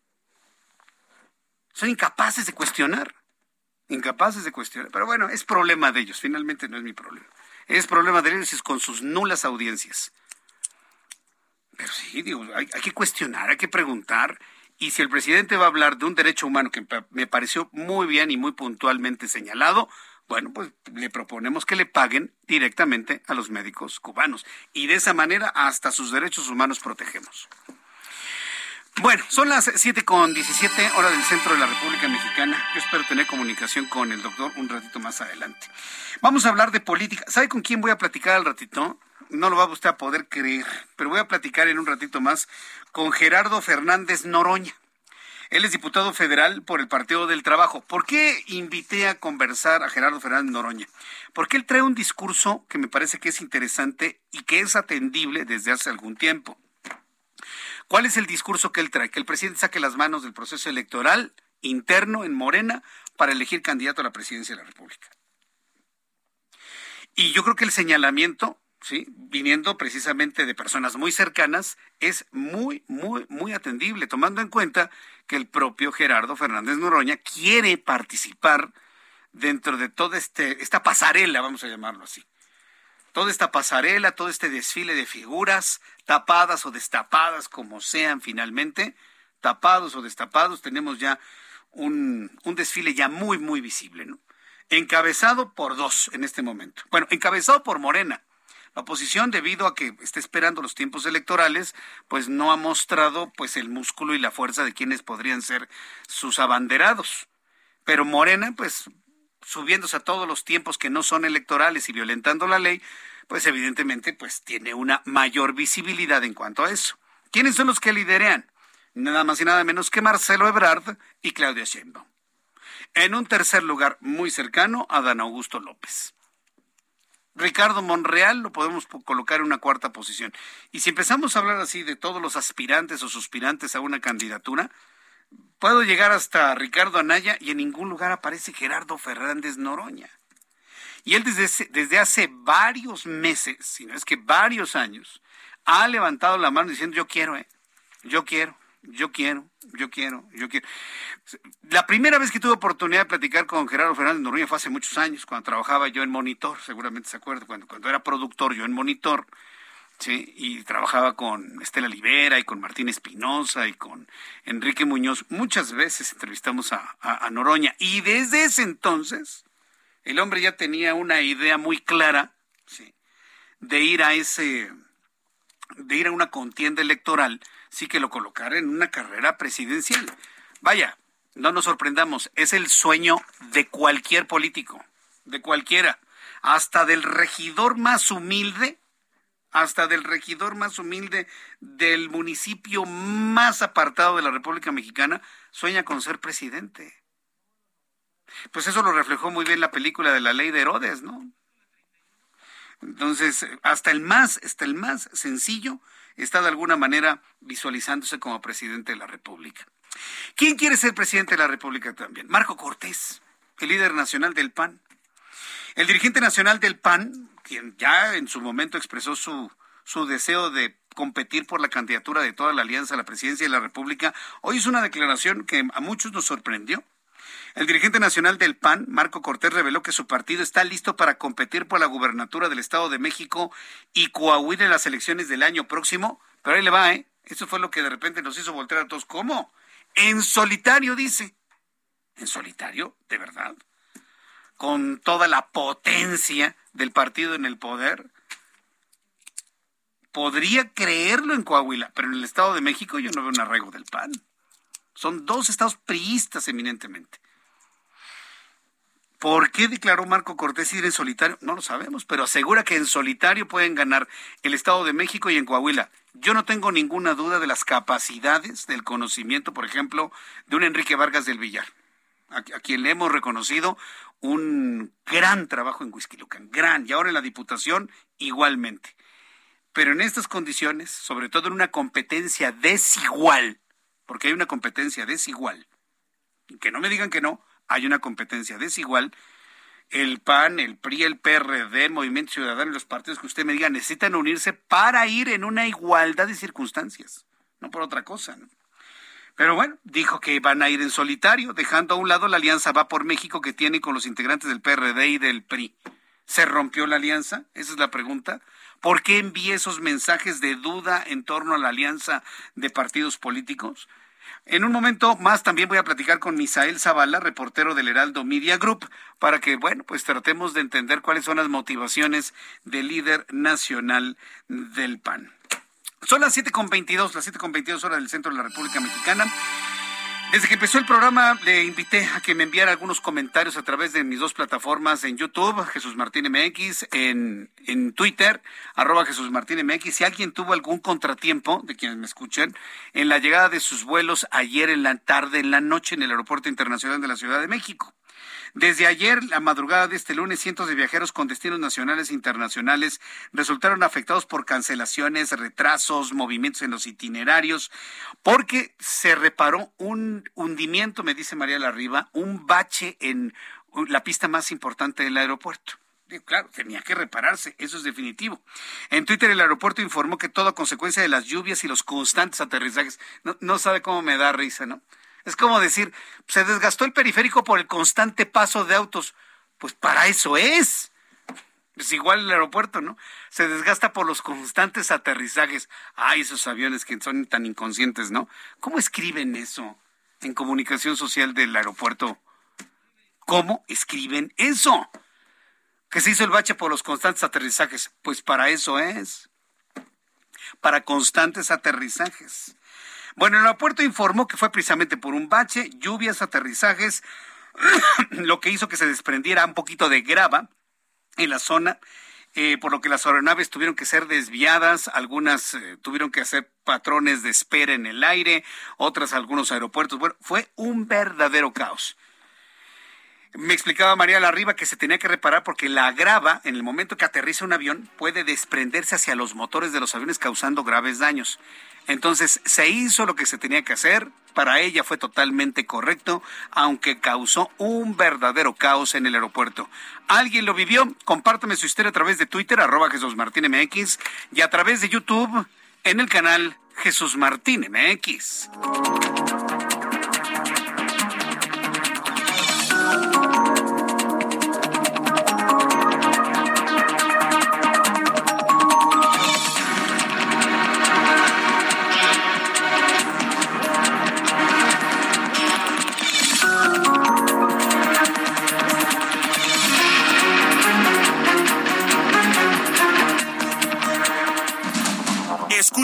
Son incapaces de cuestionar. Incapaces de cuestionar. Pero bueno, es problema de ellos. Finalmente no es mi problema es problema de ellos con sus nulas audiencias. Pero sí, digo, hay, que cuestionar, hay que preguntar. Y si el presidente va a hablar de un derecho humano que me pareció muy bien y muy puntualmente señalado, bueno, pues le proponemos que le paguen directamente a los médicos cubanos. Y de esa manera hasta sus derechos humanos protegemos. Bueno, son las 7 con 17 hora del centro de la República Mexicana. Yo espero tener comunicación con el doctor un ratito más adelante. Vamos a hablar de política. ¿Sabe con quién voy a platicar al ratito? No lo va usted a poder creer, pero voy a platicar en un ratito más con Gerardo Fernández Noroña. Él es diputado federal por el Partido del Trabajo. ¿Por qué invité a conversar a Gerardo Fernández Noroña? Porque él trae un discurso que me parece que es interesante y que es atendible desde hace algún tiempo. ¿Cuál es el discurso que él trae? Que el presidente saque las manos del proceso electoral interno en Morena para elegir candidato a la presidencia de la República. Y yo creo que el señalamiento, ¿sí? viniendo precisamente de personas muy cercanas, es muy, muy, muy atendible, tomando en cuenta que el propio Gerardo Fernández Noroña quiere participar dentro de toda este, esta pasarela, vamos a llamarlo así toda esta pasarela, todo este desfile de figuras, tapadas o destapadas, como sean finalmente, tapados o destapados, tenemos ya un, un desfile ya muy, muy visible, ¿no? Encabezado por dos en este momento. Bueno, encabezado por Morena. La oposición, debido a que está esperando los tiempos electorales, pues no ha mostrado pues el músculo y la fuerza de quienes podrían ser sus abanderados. Pero Morena, pues subiéndose a todos los tiempos que no son electorales y violentando la ley, pues evidentemente pues tiene una mayor visibilidad en cuanto a eso. ¿Quiénes son los que liderean? Nada más y nada menos que Marcelo Ebrard y Claudia Sheinbaum. En un tercer lugar muy cercano a Dan Augusto López. Ricardo Monreal lo podemos colocar en una cuarta posición. Y si empezamos a hablar así de todos los aspirantes o suspirantes a una candidatura, puedo llegar hasta Ricardo Anaya y en ningún lugar aparece Gerardo Fernández Noroña. Y él desde, desde hace varios meses, si no es que varios años, ha levantado la mano diciendo yo quiero, ¿eh? yo quiero, yo quiero, yo quiero, yo quiero. La primera vez que tuve oportunidad de platicar con Gerardo Fernández Noroña fue hace muchos años, cuando trabajaba yo en Monitor, seguramente se acuerda, cuando, cuando era productor yo en Monitor. Sí, y trabajaba con Estela Libera y con Martín Espinosa y con Enrique Muñoz. Muchas veces entrevistamos a, Noroña y desde ese entonces el hombre ya tenía una idea muy clara ¿sí? de ir a ese, de ir a una contienda electoral, sí que lo colocara en una carrera presidencial. Vaya, no nos sorprendamos, es el sueño de cualquier político, de cualquiera, hasta del regidor más humilde hasta del regidor más humilde del municipio más apartado de la República Mexicana, sueña con ser presidente. Pues eso lo reflejó muy bien la película de la ley de Herodes, ¿no? Entonces, hasta el más, hasta el más sencillo está de alguna manera visualizándose como presidente de la República. ¿Quién quiere ser presidente de la República también? Marco Cortés, el líder nacional del PAN. El dirigente nacional del PAN, quien ya en su momento expresó su, su deseo de competir por la candidatura de toda la alianza a la presidencia de la República, hoy hizo una declaración que a muchos nos sorprendió. El dirigente nacional del PAN, Marco Cortés, reveló que su partido está listo para competir por la gubernatura del Estado de México y Coahuila en las elecciones del año próximo. Pero ahí le va, ¿eh? Eso fue lo que de repente nos hizo voltear a todos. ¿Cómo? En solitario, dice. ¿En solitario? ¿De verdad? Con toda la potencia del partido en el poder. Podría creerlo en Coahuila, pero en el Estado de México yo no veo un arraigo del PAN. Son dos estados priistas eminentemente. ¿Por qué declaró Marco Cortés ir en solitario? No lo sabemos, pero asegura que en solitario pueden ganar el Estado de México y en Coahuila. Yo no tengo ninguna duda de las capacidades, del conocimiento, por ejemplo, de un Enrique Vargas del Villar, a, quien le hemos reconocido un gran trabajo en Huizquilucan, gran, y ahora en la Diputación igualmente. Pero en estas condiciones, sobre todo en una competencia desigual, porque hay una competencia desigual, que no me digan que no, hay una competencia desigual. El PAN, el PRI, el PRD, Movimiento Ciudadano y los partidos que usted me diga necesitan unirse para ir en una igualdad de circunstancias, no por otra cosa. Pero bueno, dijo que van a ir en solitario, dejando a un lado la alianza Va por México que tiene con los integrantes del PRD y del PRI. ¿Se rompió la alianza? Esa es la pregunta. ¿Por qué envía esos mensajes de duda en torno a la alianza de partidos políticos? En un momento más también voy a platicar con Misael Zavala, reportero del Heraldo Media Group, para que, bueno, pues tratemos de entender cuáles son las motivaciones del líder nacional del PAN. Son las 7.22, las 7.22 horas del centro de la República Mexicana. Desde que empezó el programa le invité a que me enviara algunos comentarios a través de mis dos plataformas en YouTube, Jesús Martín MX, en, en Twitter, arroba Jesús Martín MX. Si alguien tuvo algún contratiempo, de quienes me escuchan, en la llegada de sus vuelos ayer en la tarde, en la noche, en el Aeropuerto Internacional de la Ciudad de México. Desde ayer, la madrugada de este lunes, cientos de viajeros con destinos nacionales e internacionales resultaron afectados por cancelaciones, retrasos, movimientos en los itinerarios, porque se reparó un hundimiento, me dice María Larriba, un bache en la pista más importante del aeropuerto. Claro, tenía que repararse, eso es definitivo. En Twitter el aeropuerto informó que todo a consecuencia de las lluvias y los constantes aterrizajes, no, no sabe cómo me da risa, ¿no? Es como decir, se desgastó el periférico por el constante paso de autos. Pues para eso es. Es igual el aeropuerto, ¿no? Se desgasta por los constantes aterrizajes. Ay, esos aviones que son tan inconscientes, ¿no? ¿Cómo escriben eso en comunicación social del aeropuerto? ¿Cómo escriben eso? Que se hizo el bache por los constantes aterrizajes. Pues para eso es. Para constantes aterrizajes. Bueno, el aeropuerto informó que fue precisamente por un bache, lluvias, aterrizajes, lo que hizo que se desprendiera un poquito de grava en la zona. Eh, por lo que las aeronaves tuvieron que ser desviadas, algunas eh, tuvieron que hacer patrones de espera en el aire, otras algunos aeropuertos. Bueno, fue un verdadero caos. Me explicaba María Larriba que se tenía que reparar porque la grava, en el momento que aterriza un avión, puede desprenderse hacia los motores de los aviones causando graves daños. Entonces se hizo lo que se tenía que hacer, para ella fue totalmente correcto, aunque causó un verdadero caos en el aeropuerto. ¿Alguien lo vivió? Compártame su historia a través de Twitter, arroba Jesús Martín MX, y a través de YouTube en el canal Jesús Martín MX.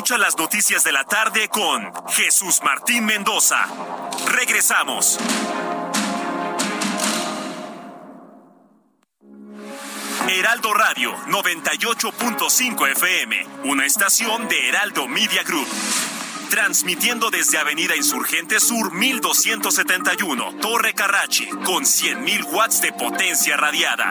Escucha las noticias de la tarde con Jesús Martín Mendoza. Regresamos. Heraldo Radio 98.5 FM, una estación de Heraldo Media Group. Transmitiendo desde Avenida Insurgente Sur 1271, Torre Carrache, con 100.000 watts de potencia radiada.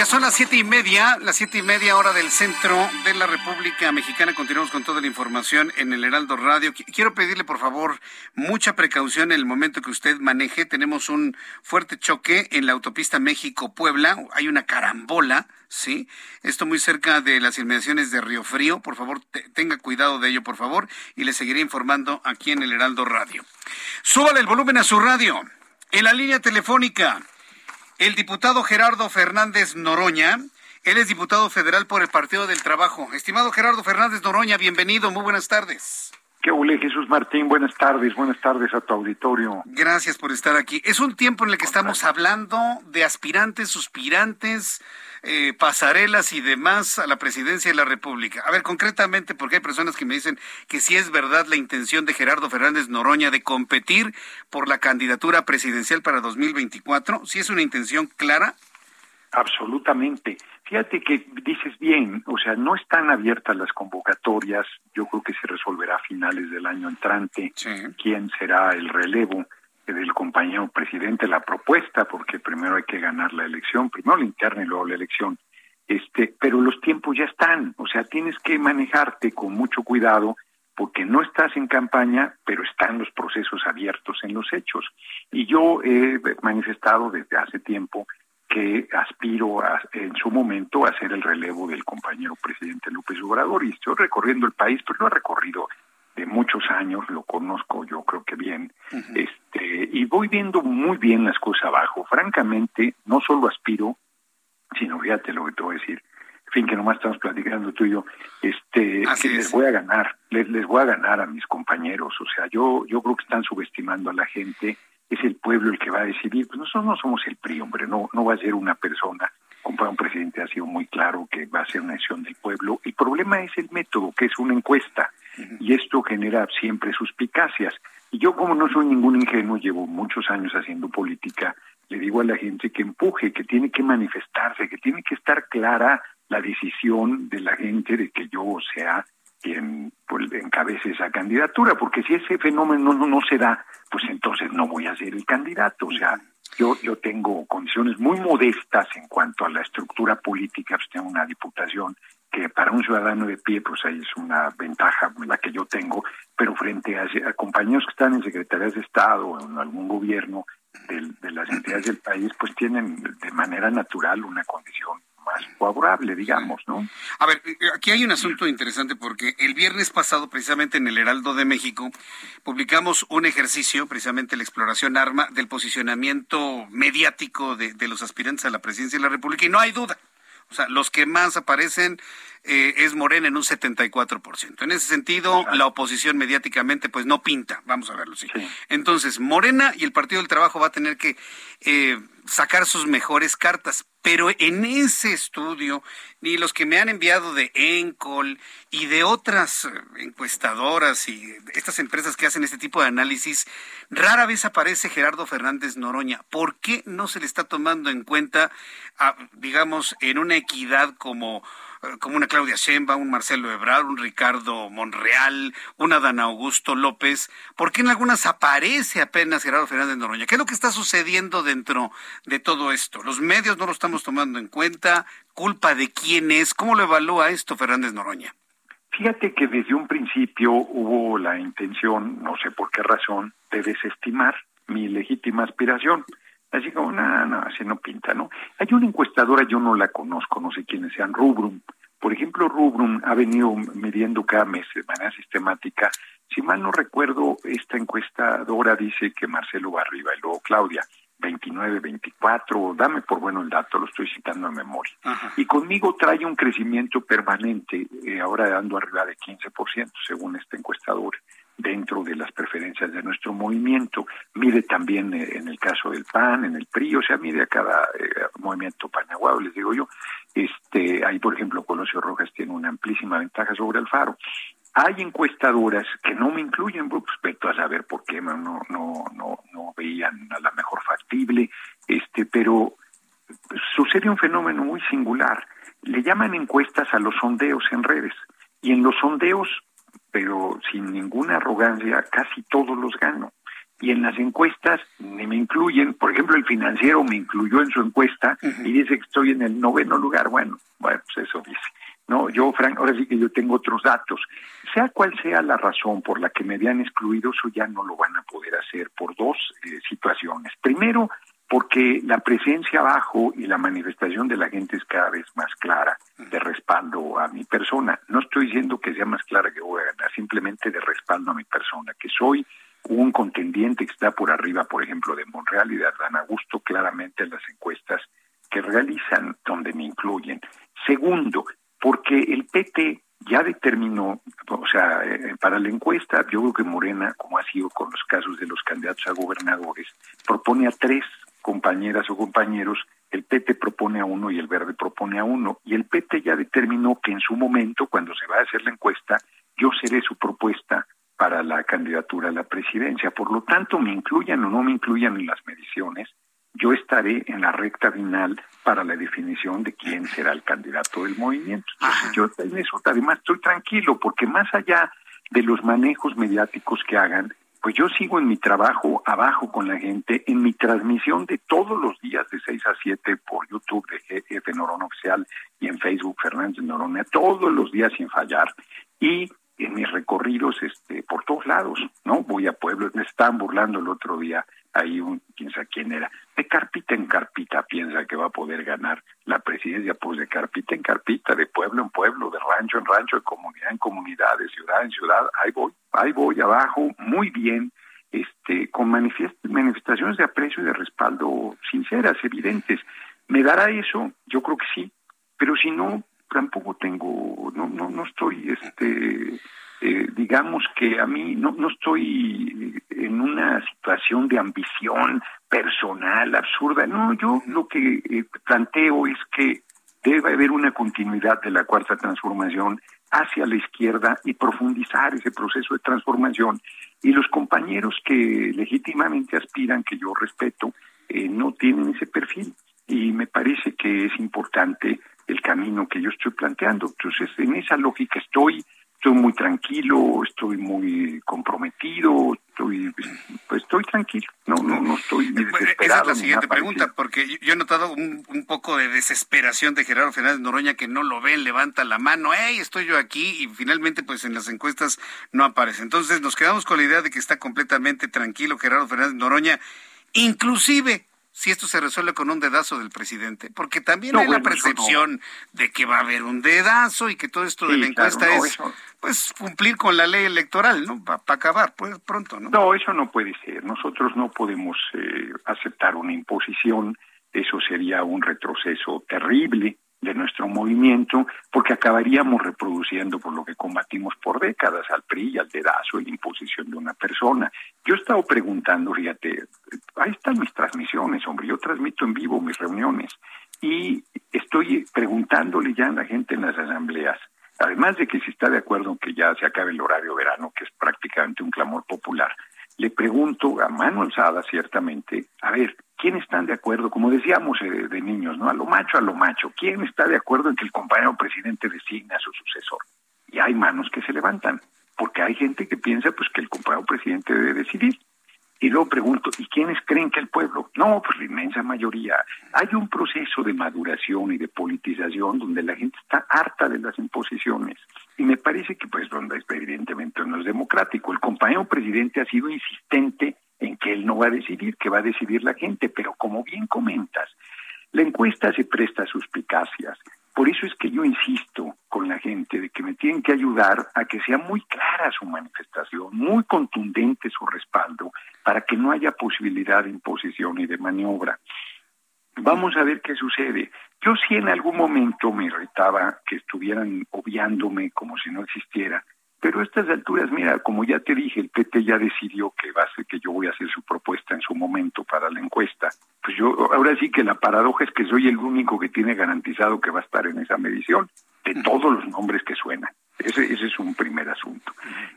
Ya son las siete y media, las siete y media hora del centro de la República Mexicana. Continuamos con toda la información en el Heraldo Radio. Quiero pedirle, por favor, mucha precaución en el momento que usted maneje. Tenemos un fuerte choque en la autopista México-Puebla. Hay una carambola, ¿sí? Esto muy cerca de las inmediaciones de Río Frío. Por favor, tenga cuidado de ello, por favor, y le seguiré informando aquí en el Heraldo Radio. Súbale el volumen a su radio. En la línea telefónica el diputado Gerardo Fernández Noroña. Él es diputado federal por el Partido del Trabajo. Estimado Gerardo Fernández Noroña, bienvenido, muy buenas tardes. ¿Qué Jesús Martín? Buenas tardes, buenas tardes a tu auditorio. Gracias por estar aquí. Es un tiempo en el que estamos hablando de aspirantes, suspirantes, eh, pasarelas y demás a la presidencia de la República. A ver, concretamente, porque hay personas que me dicen que si es verdad la intención de Gerardo Fernández Noroña de competir por la candidatura presidencial para 2024, si es una intención clara. Absolutamente. Fíjate que dices bien, o sea, no están abiertas las convocatorias, yo creo que se resolverá a finales del año entrante quién será el relevo del compañero presidente la propuesta, porque primero hay que ganar la elección, primero la interna y luego la elección. Este, pero los tiempos ya están, o sea, tienes que manejarte con mucho cuidado porque no estás en campaña, pero están los procesos abiertos en los hechos. Y yo he manifestado desde hace tiempo que aspiro en su momento a ser el relevo del compañero presidente López Obrador y estoy recorriendo el país, pero no he recorrido de muchos años, lo conozco yo creo que bien, este, y voy viendo muy bien las cosas abajo. Francamente, no solo aspiro, sino fíjate lo que te voy a decir, en fin, que nomás estamos platicando tú y yo, este, que les voy a ganar, les, les voy a ganar a mis compañeros, o sea, yo, yo creo que están subestimando a la gente, es el pueblo el que va a decidir, pues nosotros no somos el PRI, hombre, no, no va a ser una persona un presidente ha sido muy claro que va a ser una decisión del pueblo. El problema es el método, que es una encuesta, y esto genera siempre suspicacias. Y yo, como no soy ningún ingenuo, llevo muchos años haciendo política, le digo a la gente que empuje, que tiene que manifestarse, que tiene que estar clara la decisión de la gente de que yo sea quien pues, encabece esa candidatura, porque si ese fenómeno no, se da, pues entonces no voy a ser el candidato. O sea, yo, yo tengo condiciones muy modestas en cuanto a la estructura política, pues tengo una diputación que para un ciudadano de pie, pues ahí es una ventaja la que yo tengo, pero frente a, compañeros que están en secretarías de Estado o en algún gobierno de las entidades del país, pues tienen de manera natural una condición más favorable, digamos, ¿no? A ver, eh, aquí hay un asunto interesante porque el viernes pasado, precisamente en el Heraldo de México, publicamos un ejercicio, precisamente la exploración arma del posicionamiento mediático de, de los aspirantes a la presidencia de la República, y no hay duda. O sea, los que más aparecen eh, es Morena en un 74%. En ese sentido, la oposición mediáticamente pues no pinta, vamos a verlo, sí. Entonces, Morena y el Partido del Trabajo va a tener que eh, sacar sus mejores cartas, pero en ese estudio, ni los que me han enviado de Encol y de otras eh, encuestadoras y estas empresas que hacen este tipo de análisis, rara vez aparece Gerardo Fernández Noroña. ¿Por qué no se le está tomando en cuenta, digamos, en una equidad como como una Claudia Sheinbaum, un Marcelo Ebrard, un Ricardo Monreal, un Adán Augusto López, ¿por qué en algunas aparece apenas Gerardo Fernández Noroña? ¿Qué es lo que está sucediendo dentro de todo esto? Los medios no lo estamos tomando en cuenta, culpa de quién es, ¿cómo lo evalúa esto Fernández Noroña? Fíjate que desde un principio hubo la intención, no sé por qué razón, de desestimar mi legítima aspiración. Así como, no, no, así no pinta, ¿no? Hay una encuestadora, yo no la conozco, no sé quiénes sean, Rubrum. Por ejemplo, Rubrum ha venido midiendo cada mes de manera sistemática. Si mal no recuerdo, esta encuestadora dice que Marcelo va arriba y luego Claudia. 29, 24, dame por bueno el dato, lo estoy citando en memoria. Y conmigo trae un crecimiento permanente, eh, ahora dando arriba de 15%, según esta encuestadora dentro de las preferencias de nuestro movimiento. Mide también eh, en el caso del PAN, en el PRI, o sea, mide a cada eh, movimiento panaguado, les digo yo. Este, ahí, por ejemplo, Colosio Rojas tiene una amplísima ventaja sobre Alfaro. Hay encuestadoras que no me incluyen, pues respecto a saber por qué no, no, no, no veían a la mejor factible, este, pero sucede un fenómeno muy singular. Le llaman encuestas a los sondeos en redes. Y en los sondeos pero sin ninguna arrogancia, casi todos los gano. y en las encuestas ni me incluyen. Por ejemplo, el financiero me incluyó en su encuesta y dice que estoy en el noveno lugar. Bueno, bueno, pues eso dice. No, yo, Frank, ahora sí que yo tengo otros datos. Sea cual sea la razón por la que me habían excluido, eso ya no lo van a poder hacer por dos eh, situaciones. Primero, porque la presencia abajo y la manifestación de la gente es cada vez más clara de respaldo a mi persona. No estoy diciendo que sea más clara que voy a ganar, simplemente de respaldo a mi persona, que soy un contendiente que está por arriba, por ejemplo, de Monreal y de Adán Augusto, claramente en las encuestas que realizan, donde me incluyen. Segundo, porque el PT ya determinó, o sea, eh, para la encuesta, yo creo que Morena, como ha sido con los casos de los candidatos a gobernadores, propone a tres compañeras o compañeros, el PT propone a uno y el Verde propone a uno, y el PT ya determinó que en su momento, cuando se va a hacer la encuesta, yo seré su propuesta para la candidatura a la presidencia. Por lo tanto, me incluyan o no me incluyan en las mediciones, yo estaré en la recta final para la definición de quién será el candidato del movimiento. yo en eso además estoy tranquilo, porque más allá de los manejos mediáticos que hagan, pues yo sigo en mi trabajo abajo con la gente, en mi transmisión de todos los días de 6 a 7 por YouTube de GF Norona Oficial y en Facebook Fernández Norona, todos los días sin fallar. Y en mis recorridos este, por todos lados, ¿no? Voy a pueblos, me estaban burlando el otro día, ahí un, sabe quién era, de carpita en carpita piensa que va a poder ganar la presidencia, pues de carpita en carpita, de pueblo en pueblo, de rancho en rancho, de comunidad en comunidad, de ciudad en ciudad, ahí voy, ahí voy abajo, muy bien, este, con manifestaciones de aprecio y de respaldo sinceras, evidentes. ¿Me dará eso? Yo creo que sí, pero si no, tampoco tengo, no, no, no estoy, este, eh, digamos que a mí no, no estoy en una situación de ambición personal absurda. No, yo lo que eh, planteo es que debe haber una continuidad de la cuarta transformación hacia la izquierda y profundizar ese proceso de transformación. Y los compañeros que legítimamente aspiran, que yo respeto, eh, no tienen ese perfil. Y me parece que es importante el camino que yo estoy planteando. Entonces, en esa lógica estoy, estoy muy tranquilo, estoy muy comprometido, estoy, pues estoy tranquilo, no, no, no estoy desesperado. Esa es la siguiente pregunta, porque yo he notado un, un, poco de desesperación de Gerardo Fernández Noroña que no lo ven, levanta la mano, hey, estoy yo aquí, y finalmente pues en las encuestas no aparece. Entonces nos quedamos con la idea de que está completamente tranquilo Gerardo Fernández Noroña, inclusive si esto se resuelve con un dedazo del presidente, porque también hay la percepción de que va a haber un dedazo y que todo esto de la encuesta es pues cumplir con la ley electoral, ¿no? Para acabar pues pronto, ¿no? No, eso no puede ser. Nosotros no podemos eh, aceptar una imposición, eso sería un retroceso terrible de nuestro movimiento, porque acabaríamos reproduciendo por lo que combatimos por décadas al PRI al dedazo la imposición de una persona. Yo he estado preguntando, fíjate, ahí están mis transmisiones, hombre, yo transmito en vivo mis reuniones y estoy preguntándole ya a la gente en las asambleas, además de que si está de acuerdo en que ya se acabe el horario verano, que es prácticamente un clamor popular, le pregunto a mano alzada ciertamente, a ver, ¿quién están de acuerdo? Como decíamos eh, de niños, ¿no? A lo macho, a lo macho, ¿quién está de acuerdo en que el compañero presidente designe a su sucesor? Y hay manos que se levantan, porque hay gente que piensa pues que el compañero presidente debe decidir. Y luego pregunto, ¿y quiénes creen que el pueblo? No, pues la inmensa mayoría. Hay un proceso de maduración y de politización donde la gente está harta de las imposiciones. Y me parece que, pues, donde evidentemente no es democrático. El compañero presidente ha sido insistente en que él no va a decidir, que va a decidir la gente. Pero como bien comentas, la encuesta se presta a suspicacias. Por eso es que yo insisto con la gente de que me tienen que ayudar a que sea muy clara su manifestación, muy contundente su respaldo, para que no haya posibilidad de imposición y de maniobra. Vamos a ver qué sucede. Yo sí en algún momento me irritaba que estuvieran obviándome como si no existiera, pero a estas alturas, mira, como ya te dije, el PT ya decidió que va a ser que yo voy a hacer su propuesta en su momento para la encuesta. Pues yo, ahora sí que la paradoja es que soy el único que tiene garantizado que va a estar en esa medición, de todos los nombres que suenan. Ese, ese es un primer asunto.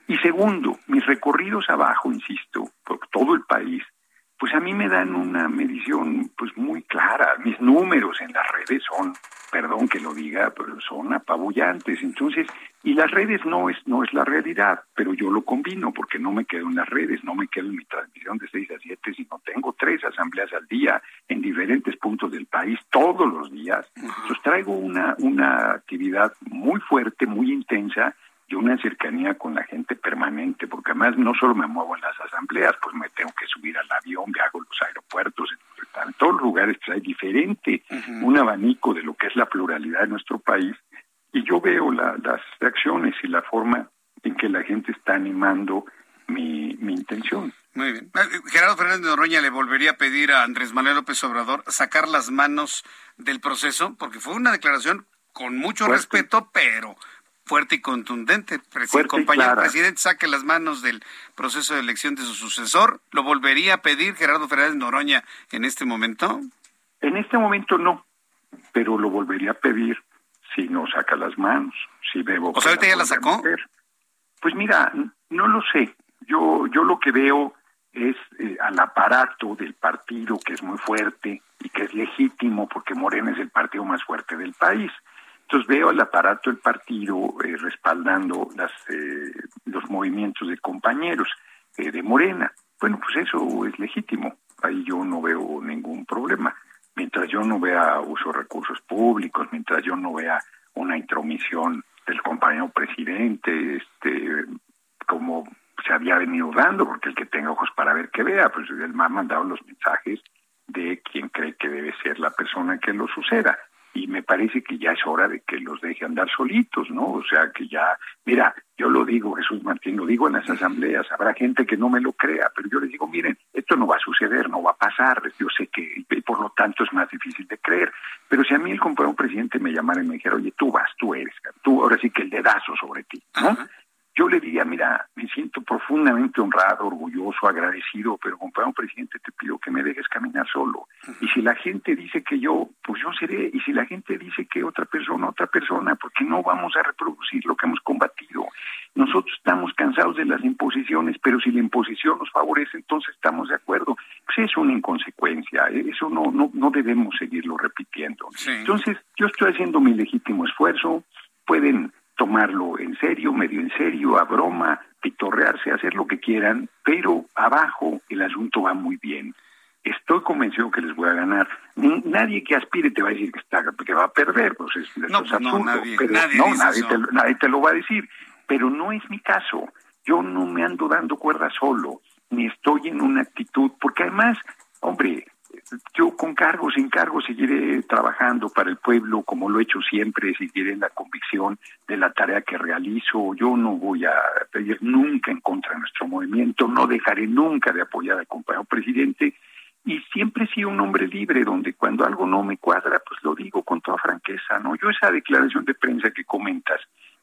Y segundo, mis recorridos abajo, insisto, por todo el país, pues a mí me dan una medición pues muy clara. Mis números en las redes son, perdón que lo diga, pero son apabullantes. Entonces, Y las redes no es, no es la realidad, pero yo lo combino porque no me quedo en las redes, no me quedo en mi transmisión de 6 a 7, sino tengo tres asambleas al día en diferentes puntos del país todos los días. Entonces traigo una, una actividad muy fuerte, muy intensa y una cercanía con la gente permanente, porque además no solo me muevo en las asambleas, pues me tengo que subir al avión, viajo a los aeropuertos, en todos los lugares pues hay diferente, un abanico de lo que es la pluralidad de nuestro país y yo veo las reacciones y la forma en que la gente está animando mi, mi intención. Muy bien. Eh, Gerardo Fernández de Noroña le volvería a pedir a Andrés Manuel López Obrador sacar las manos del proceso, porque fue una declaración con mucho respeto, pero fuerte y contundente. el compañero presidente saque las manos del proceso de elección de su sucesor. ¿Lo volvería a pedir Gerardo Fernández de Noroña en este momento? En este momento no, pero lo volvería a pedir si no saca las manos, si bebo. ¿O sea, ahorita ya la sacó? Pues mira, no lo sé. Yo, yo lo que veo es eh, al aparato del partido que es muy fuerte y que es legítimo porque Morena es el partido más fuerte del país. Entonces veo al aparato del partido eh, respaldando las, eh, los movimientos de compañeros de Morena. Bueno, pues eso es legítimo. Ahí yo no veo ningún problema mientras yo no vea uso de recursos públicos, mientras yo no vea una intromisión del compañero presidente, este, como se había venido dando, porque el que tenga ojos para ver que vea, pues él me ha mandado los mensajes de quien cree que debe ser la persona que lo suceda y me parece que ya es hora de que los deje andar solitos, ¿no? O sea, que ya, mira, yo lo digo, Jesús Martín, lo digo en las asambleas, habrá gente que no me lo crea, pero yo les digo, miren, esto no va a suceder, no va a pasar, yo sé que, y por lo tanto es más difícil de creer, pero si a mí el compañero presidente me llamara y me dijera, oye, tú vas, tú eres, tú, ahora sí que el dedazo sobre ti, ¿no? Yo le diría, mira, me siento profundamente honrado, orgulloso, agradecido, pero compañero presidente, te pido que me dejes caminar solo. Y si la gente dice que yo, pues yo seré. Y si la gente dice que otra persona, otra persona, porque no vamos a reproducir lo que hemos combatido. Nosotros estamos cansados de las imposiciones, pero si la imposición nos favorece, entonces estamos de acuerdo. Pues es una inconsecuencia, ¿eh? eso no, no, no debemos seguirlo repitiendo. Entonces, yo estoy haciendo mi legítimo esfuerzo, pueden tomarlo en serio, medio en serio, a broma, pitorrearse, hacer lo que quieran, pero abajo el asunto va muy bien. Estoy convencido que les voy a ganar. Nadie que aspire te va a decir que, está, que va a perder, pues es, no, pues nadie, no, nadie, te, nadie te lo va a decir. Pero no es mi caso. Yo no me ando dando cuerda solo, ni estoy en una actitud, porque además, hombre, yo con cargo, sin cargo, seguiré trabajando para el pueblo como lo he hecho siempre, seguiré en la convicción de la tarea que realizo. Yo no voy a pedir nunca en contra de nuestro movimiento, no dejaré nunca de apoyar al compañero presidente y siempre he sido un hombre libre donde cuando algo no me cuadra, pues lo digo con toda franqueza, ¿no? Yo esa declaración de prensa que comentas,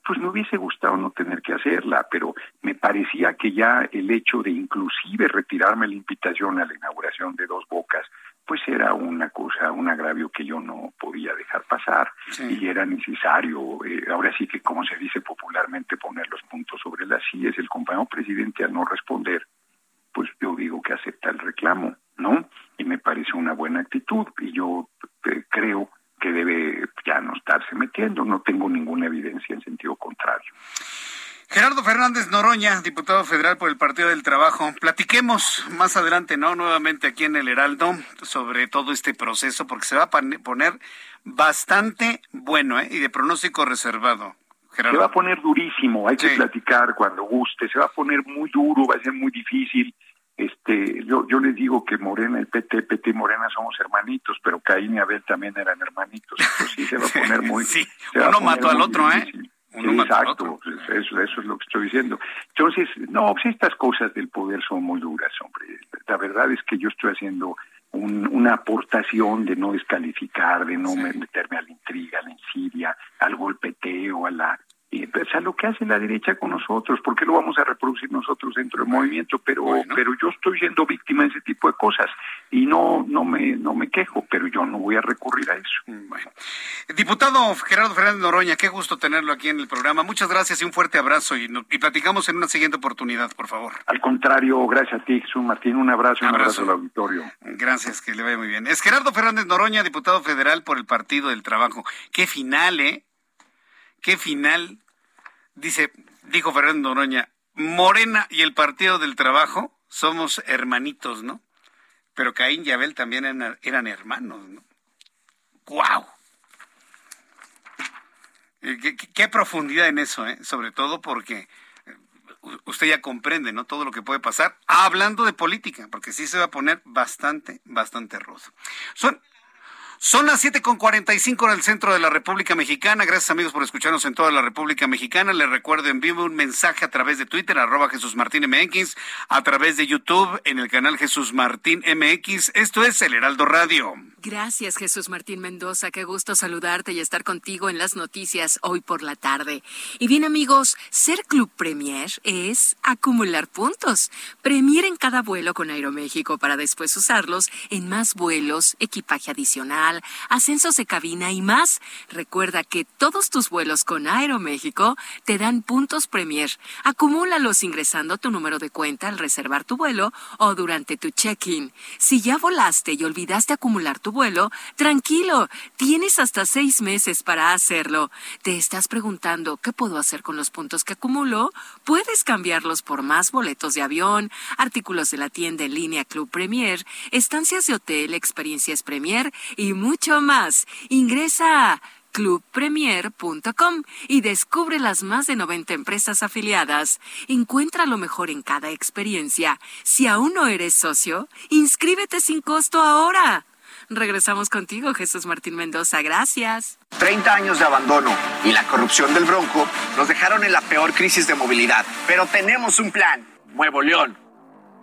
pues me hubiese gustado no tener que hacerla, pero me parecía que ya el hecho de inclusive retirarme la invitación a la inauguración de Dos Bocas, pues era una cosa, un agravio que yo no podía dejar pasar y era necesario, eh, ahora sí que como se dice popularmente, poner los puntos sobre las sillas. El compañero presidente al no responder, pues yo digo que acepta el reclamo, ¿no? Y me parece una buena actitud y yo eh, creo que debe ya no estarse metiendo, no tengo ninguna evidencia en sentido contrario. Gerardo Fernández Noroña, diputado federal por el Partido del Trabajo. Platiquemos más adelante, ¿no? Nuevamente aquí en el Heraldo sobre todo este proceso, porque se va a poner bastante bueno, ¿eh? Y de pronóstico reservado. Gerardo. Se va a poner durísimo, hay que platicar cuando guste, se va a poner muy duro, va a ser muy difícil. Este, yo, yo les digo que Morena, el PT, PT y Morena somos hermanitos, pero Caín y Abel también eran hermanitos. sí se va a poner muy. sí, uno mató al otro, ¿eh? Exacto, pues, eso, eso es lo que estoy diciendo. Entonces, no, pues estas cosas del poder son muy duras, hombre. La verdad es que yo estoy haciendo una aportación de no descalificar, de no meterme a la intriga, a la insidia, al golpeteo, a la y pues a lo que hace la derecha con nosotros, porque lo vamos a reproducir nosotros dentro del movimiento, pero pero yo estoy siendo víctima de ese tipo de cosas y no no me no me quejo, pero yo no voy a recurrir a eso. Mm, bueno. Diputado Gerardo Fernández Noroña, qué gusto tenerlo aquí en el programa. Muchas gracias y un fuerte abrazo y, y platicamos en una siguiente oportunidad, por favor. Al contrario, gracias a ti, Jesús Martín, un abrazo, un abrazo al auditorio. Gracias, que le vaya muy bien. Es Gerardo Fernández Noroña, diputado federal por el Partido del Trabajo. Qué final, ¿eh? Qué final dice, dijo Fernando Noroña, Morena y el Partido del Trabajo somos hermanitos, ¿no? Pero Caín y Abel también eran, hermanos, ¿no? ¡Guau! Eh, ¿Qué, profundidad en eso, ¿eh? Sobre todo porque eh, usted ya comprende, ¿no? Todo lo que puede pasar. hablando de política, porque sí se va a poner bastante, bastante rudo. Son, son las 7.45 en el centro de la República Mexicana. Gracias amigos por escucharnos en toda la República Mexicana. Les recuerdo, envíame un mensaje a través de Twitter, arroba Jesús Martín MX, a través de YouTube, en el canal Jesús Martín MX. Esto es El Heraldo Radio. Gracias, Jesús Martín Mendoza. Qué gusto saludarte y estar contigo en las noticias hoy por la tarde. Y bien, amigos, ser Club Premier es acumular puntos. Premier en cada vuelo con Aeroméxico para después usarlos en más vuelos, equipaje adicional, ascensos de cabina y más. Recuerda que todos tus vuelos con Aeroméxico te dan puntos Premier. Acumúlalos ingresando tu número de cuenta al reservar tu vuelo o durante tu check-in. Si ya volaste y olvidaste acumular tu vuelo, tranquilo, tienes hasta seis meses para hacerlo. ¿Te estás preguntando qué puedo hacer con los puntos que acumulo? Puedes cambiarlos por más boletos de avión, artículos de la tienda en línea Club Premier, estancias de hotel, experiencias Premier y mucho más. Ingresa a clubpremier.com y descubre las más de 90 empresas afiliadas. Encuentra lo mejor en cada experiencia. Si aún no eres socio, inscríbete sin costo ahora. Regresamos contigo, Jesús Martín Mendoza. Gracias. 30 años de abandono y la corrupción del Bronco nos dejaron en la peor crisis de movilidad. Pero tenemos un plan. Nuevo León.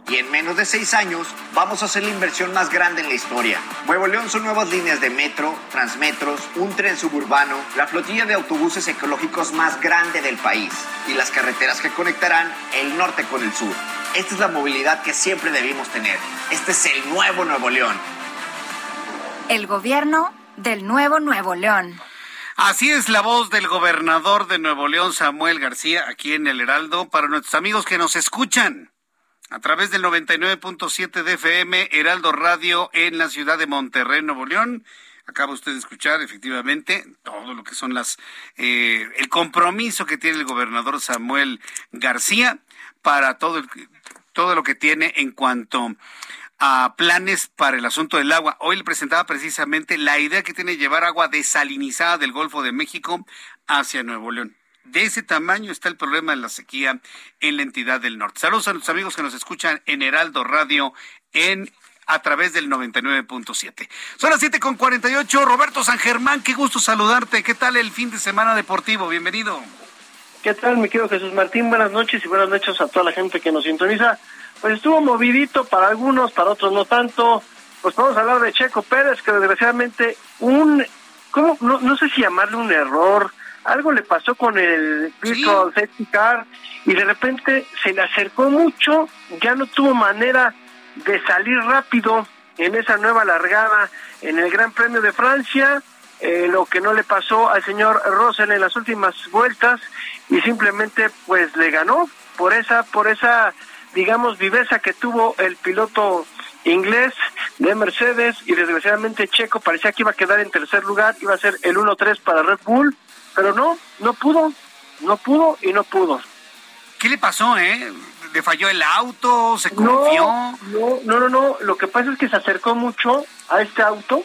Y en menos de seis años vamos a hacer la inversión más grande en la historia. Nuevo León son nuevas líneas de metro, transmetros, un tren suburbano, la flotilla de autobuses ecológicos más grande del país y las carreteras que conectarán el norte con el sur. Esta es la movilidad que siempre debimos tener. Este es el nuevo Nuevo León. El gobierno del nuevo Nuevo León. Así es la voz del gobernador de Nuevo León, Samuel García, aquí en el Heraldo, para nuestros amigos que nos escuchan a través del 99.7 de FM, Heraldo Radio en la ciudad de Monterrey, Nuevo León. Acaba usted de escuchar efectivamente todo lo que son las eh, el compromiso que tiene el gobernador Samuel García para todo el, todo lo que tiene en cuanto a planes para el asunto del agua. Hoy le presentaba precisamente la idea que tiene llevar agua desalinizada del Golfo de México hacia Nuevo León. De ese tamaño está el problema de la sequía en la entidad del norte. Saludos a los amigos que nos escuchan en Heraldo Radio en a través del 99.7. Son las 7 con 48. Roberto San Germán, qué gusto saludarte. ¿Qué tal el fin de semana deportivo? Bienvenido. ¿Qué tal, mi querido Jesús Martín? Buenas noches y buenas noches a toda la gente que nos sintoniza pues estuvo movidito para algunos, para otros no tanto. Pues vamos a hablar de Checo Pérez, que desgraciadamente un, ¿cómo? No, no sé si llamarle un error, algo le pasó con el Virtual Safety Car y de repente se le acercó mucho, ya no tuvo manera de salir rápido en esa nueva largada en el Gran Premio de Francia, eh, lo que no le pasó al señor Russell en las últimas vueltas y simplemente pues le ganó por esa por esa digamos, viveza que tuvo el piloto inglés de Mercedes y desgraciadamente Checo parecía que iba a quedar en tercer lugar, iba a ser el 1-3 para Red Bull, pero no, no pudo, no pudo y no pudo. ¿Qué le pasó, eh? ¿Le falló el auto? ¿Se confió? No, no, no, no, lo que pasa es que se acercó mucho a este auto,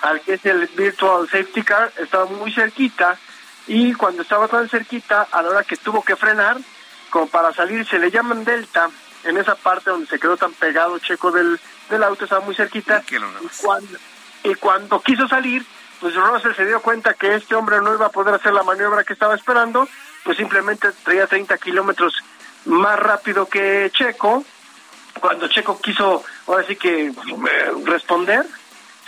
al que es el Virtual Safety Car, estaba muy cerquita y cuando estaba tan cerquita, a la hora que tuvo que frenar, como para salir, se le llaman Delta, en esa parte donde se quedó tan pegado Checo del, del auto, estaba muy cerquita. Y cuando, y cuando quiso salir, pues Russell se dio cuenta que este hombre no iba a poder hacer la maniobra que estaba esperando, pues simplemente traía 30 kilómetros más rápido que Checo. Cuando Checo quiso, ahora sí que eh, responder,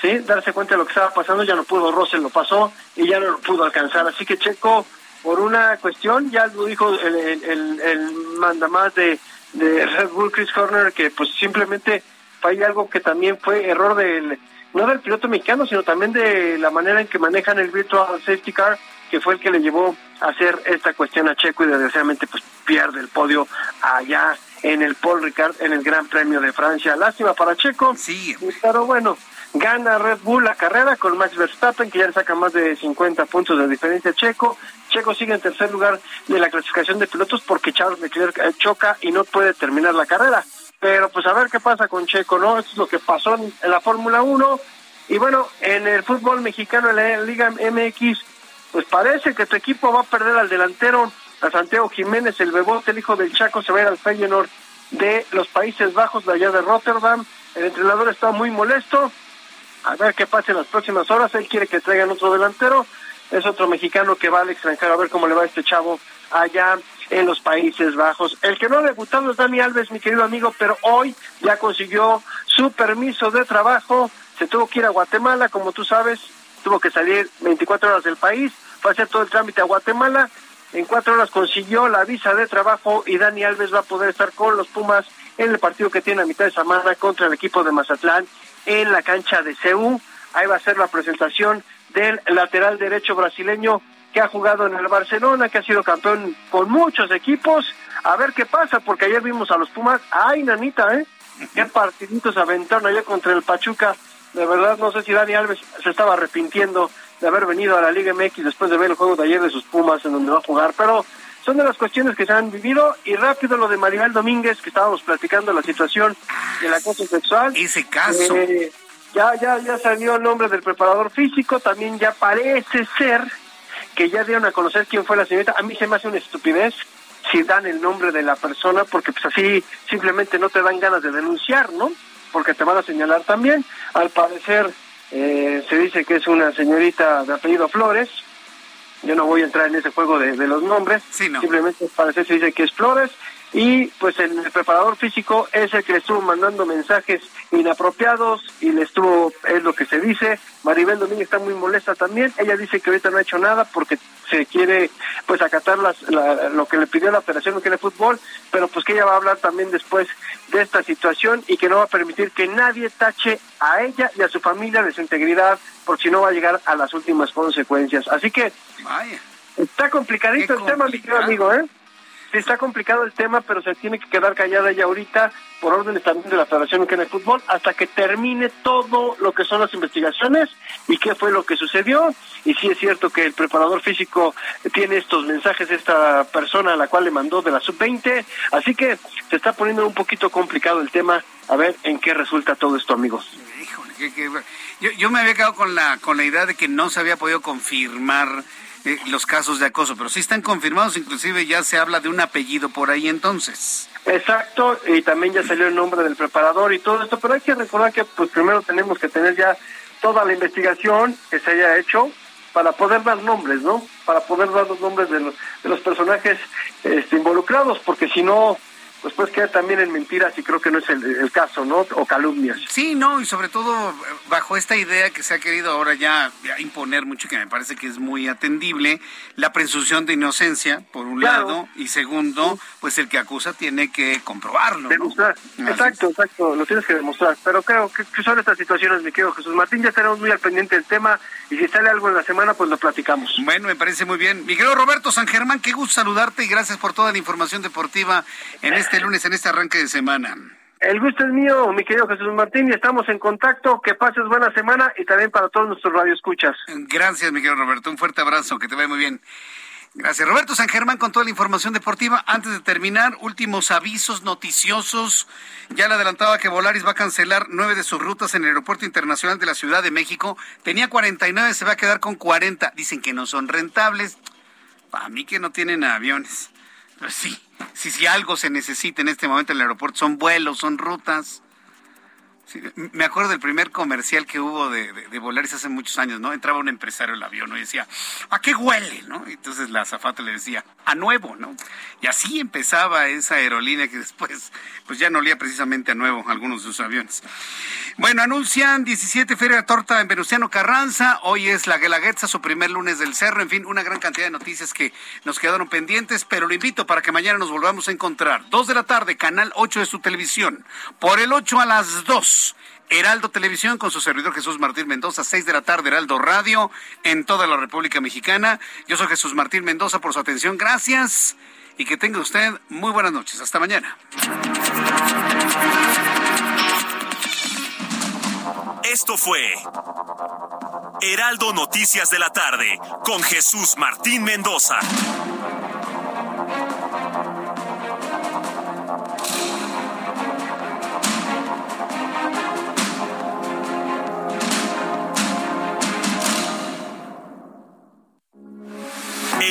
sí, darse cuenta de lo que estaba pasando, ya no pudo, Russell lo pasó y ya no lo pudo alcanzar. Así que Checo, por una cuestión, ya lo dijo el, el, el mandamás de de Red Bull Chris Horner que pues simplemente fue algo que también fue error del no del piloto mexicano sino también de la manera en que manejan el virtual safety car que fue el que le llevó a hacer esta cuestión a Checo y desgraciadamente pues pierde el podio allá en el Paul Ricard en el Gran Premio de Francia lástima para Checo sí pero bueno Gana Red Bull la carrera con Max Verstappen, que ya le saca más de 50 puntos de diferencia a Checo. Checo sigue en tercer lugar de la clasificación de pilotos porque Charles Leclerc eh, choca y no puede terminar la carrera. Pero pues a ver qué pasa con Checo, ¿no? Esto es lo que pasó en, la Fórmula 1. Y bueno, en el fútbol mexicano, en la Liga MX, pues parece que tu equipo va a perder al delantero, a Santiago Jiménez, el bebote, el hijo del Chaco, se va a ir al Feyenoord de los Países Bajos, de allá de Rotterdam. El entrenador está muy molesto. A ver qué pasa en las próximas horas. Él quiere que traigan otro delantero. Es otro mexicano que va al extranjero a ver cómo le va a este chavo allá en los Países Bajos. El que no ha debutado es Dani Alves, mi querido amigo, pero hoy ya consiguió su permiso de trabajo. Se tuvo que ir a Guatemala, como tú sabes, tuvo que salir 24 horas del país, fue a hacer todo el trámite a Guatemala. En cuatro horas consiguió la visa de trabajo y Dani Alves va a poder estar con los Pumas en el partido que tiene a mitad de semana contra el equipo de Mazatlán en la cancha de CEU. Ahí va a ser la presentación del lateral derecho brasileño que ha jugado en el Barcelona, que ha sido campeón con muchos equipos. A ver qué pasa, porque ayer vimos a los Pumas. ¡Ay, nanita, eh! Qué partiditos aventaron ayer contra el Pachuca. De verdad, no sé si Dani Alves se estaba arrepintiendo de haber venido a la Liga MX después de ver el juego de ayer de sus Pumas en donde va a jugar, pero son de las cuestiones que se han vivido y rápido lo de Maribel Domínguez que estábamos platicando la situación del acoso sexual. Ese caso. Eh, ya, ya, ya salió el nombre del preparador físico, también ya parece ser que ya dieron a conocer quién fue la señorita. A mí se me hace una estupidez si dan el nombre de la persona, porque pues así simplemente no te dan ganas de denunciar, ¿no? Porque te van a señalar también. Al parecer eh, se dice que es una señorita de apellido Flores. Yo no voy a entrar en ese juego de, los nombres. Simplemente parece se dice que es Flores y pues el, preparador físico es el que le estuvo mandando mensajes inapropiados y le estuvo, es lo que se dice, Maribel Domínguez está muy molesta también, ella dice que ahorita no ha hecho nada porque se quiere pues acatar las, lo que le pidió la operación que de fútbol, pero pues que ella va a hablar también después de esta situación y que no va a permitir que nadie tache a ella y a su familia de su integridad, porque si no va a llegar a las últimas consecuencias. Así que está complicadito el tema, mi querido amigo, ¿eh? Sí está complicado el tema, pero se tiene que quedar callada ella ahorita por órdenes también de la Federación Mexicana de Fútbol hasta que termine todo lo que son las investigaciones y qué fue lo que sucedió. Y sí es cierto que el preparador físico tiene estos mensajes esta persona a la cual le mandó de la sub-20, así que se está poniendo un poquito complicado el tema. A ver en qué resulta todo esto, amigos. Híjole, yo, yo me había quedado con la, con la idea de que no se había podido confirmar eh, los casos de acoso, pero sí están confirmados, inclusive ya se habla de un apellido por ahí entonces. Exacto, y también ya salió el nombre del preparador y todo esto, pero hay que recordar que pues primero tenemos que tener ya toda la investigación que se haya hecho para poder dar nombres, ¿no? Para poder dar los nombres de los, de los personajes este, involucrados, porque si no, pues pues queda también en mentiras y creo que no es el, caso, ¿no? O calumnias. Sí, no, y sobre todo bajo esta idea que se ha querido ahora ya, imponer mucho, que me parece que es muy atendible, la presunción de inocencia, por un lado, y segundo, pues el que acusa tiene que comprobarlo. Demostrar. Exacto, exacto, lo tienes que demostrar. Pero creo que, son estas situaciones, mi querido Jesús Martín, ya estaremos muy al pendiente del tema y si sale algo en la semana, pues lo platicamos. Bueno, me parece muy bien. Miguel Roberto San Germán, qué gusto saludarte y gracias por toda la información deportiva en este este lunes, en este arranque de semana. El gusto es mío, mi querido Jesús Martín, y estamos en contacto. Que pases buena semana y también para todos nuestros radioescuchas. Gracias, mi querido Roberto. Un fuerte abrazo, que te vaya muy bien. Gracias. Roberto San Germán con toda la información deportiva. Antes de terminar, últimos avisos noticiosos. Ya le adelantaba que Volaris va a cancelar nueve de sus rutas en el Aeropuerto Internacional de la Ciudad de México. Tenía 49, se va a quedar con 40. Dicen que no son rentables. Para mí que no tienen aviones. Pues sí, si, si algo se necesita en este momento en el aeropuerto, son vuelos, son rutas me acuerdo del primer comercial que hubo de, de, Volaris hace muchos años, ¿no? Entraba un empresario al avión y decía, ¿a qué huele? ¿no? entonces la azafata le decía, a nuevo, ¿no? Y así empezaba esa aerolínea que después, pues ya no olía precisamente a nuevo algunos de sus aviones. Bueno, anuncian 17 Feria Torta en Venustiano Carranza. Hoy es la Guelaguetza, su primer lunes del cerro. En fin, una gran cantidad de noticias que nos quedaron pendientes, pero lo invito para que mañana nos volvamos a encontrar. Dos de la tarde, Canal 8 de su televisión. Por el 8 a las 2 Heraldo Televisión con su servidor Jesús Martín Mendoza, 6 de la tarde, Heraldo Radio en toda la República Mexicana. Yo soy Jesús Martín Mendoza por su atención. Gracias y que tenga usted muy buenas noches. Hasta mañana. Esto fue Heraldo Noticias de la tarde con Jesús Martín Mendoza.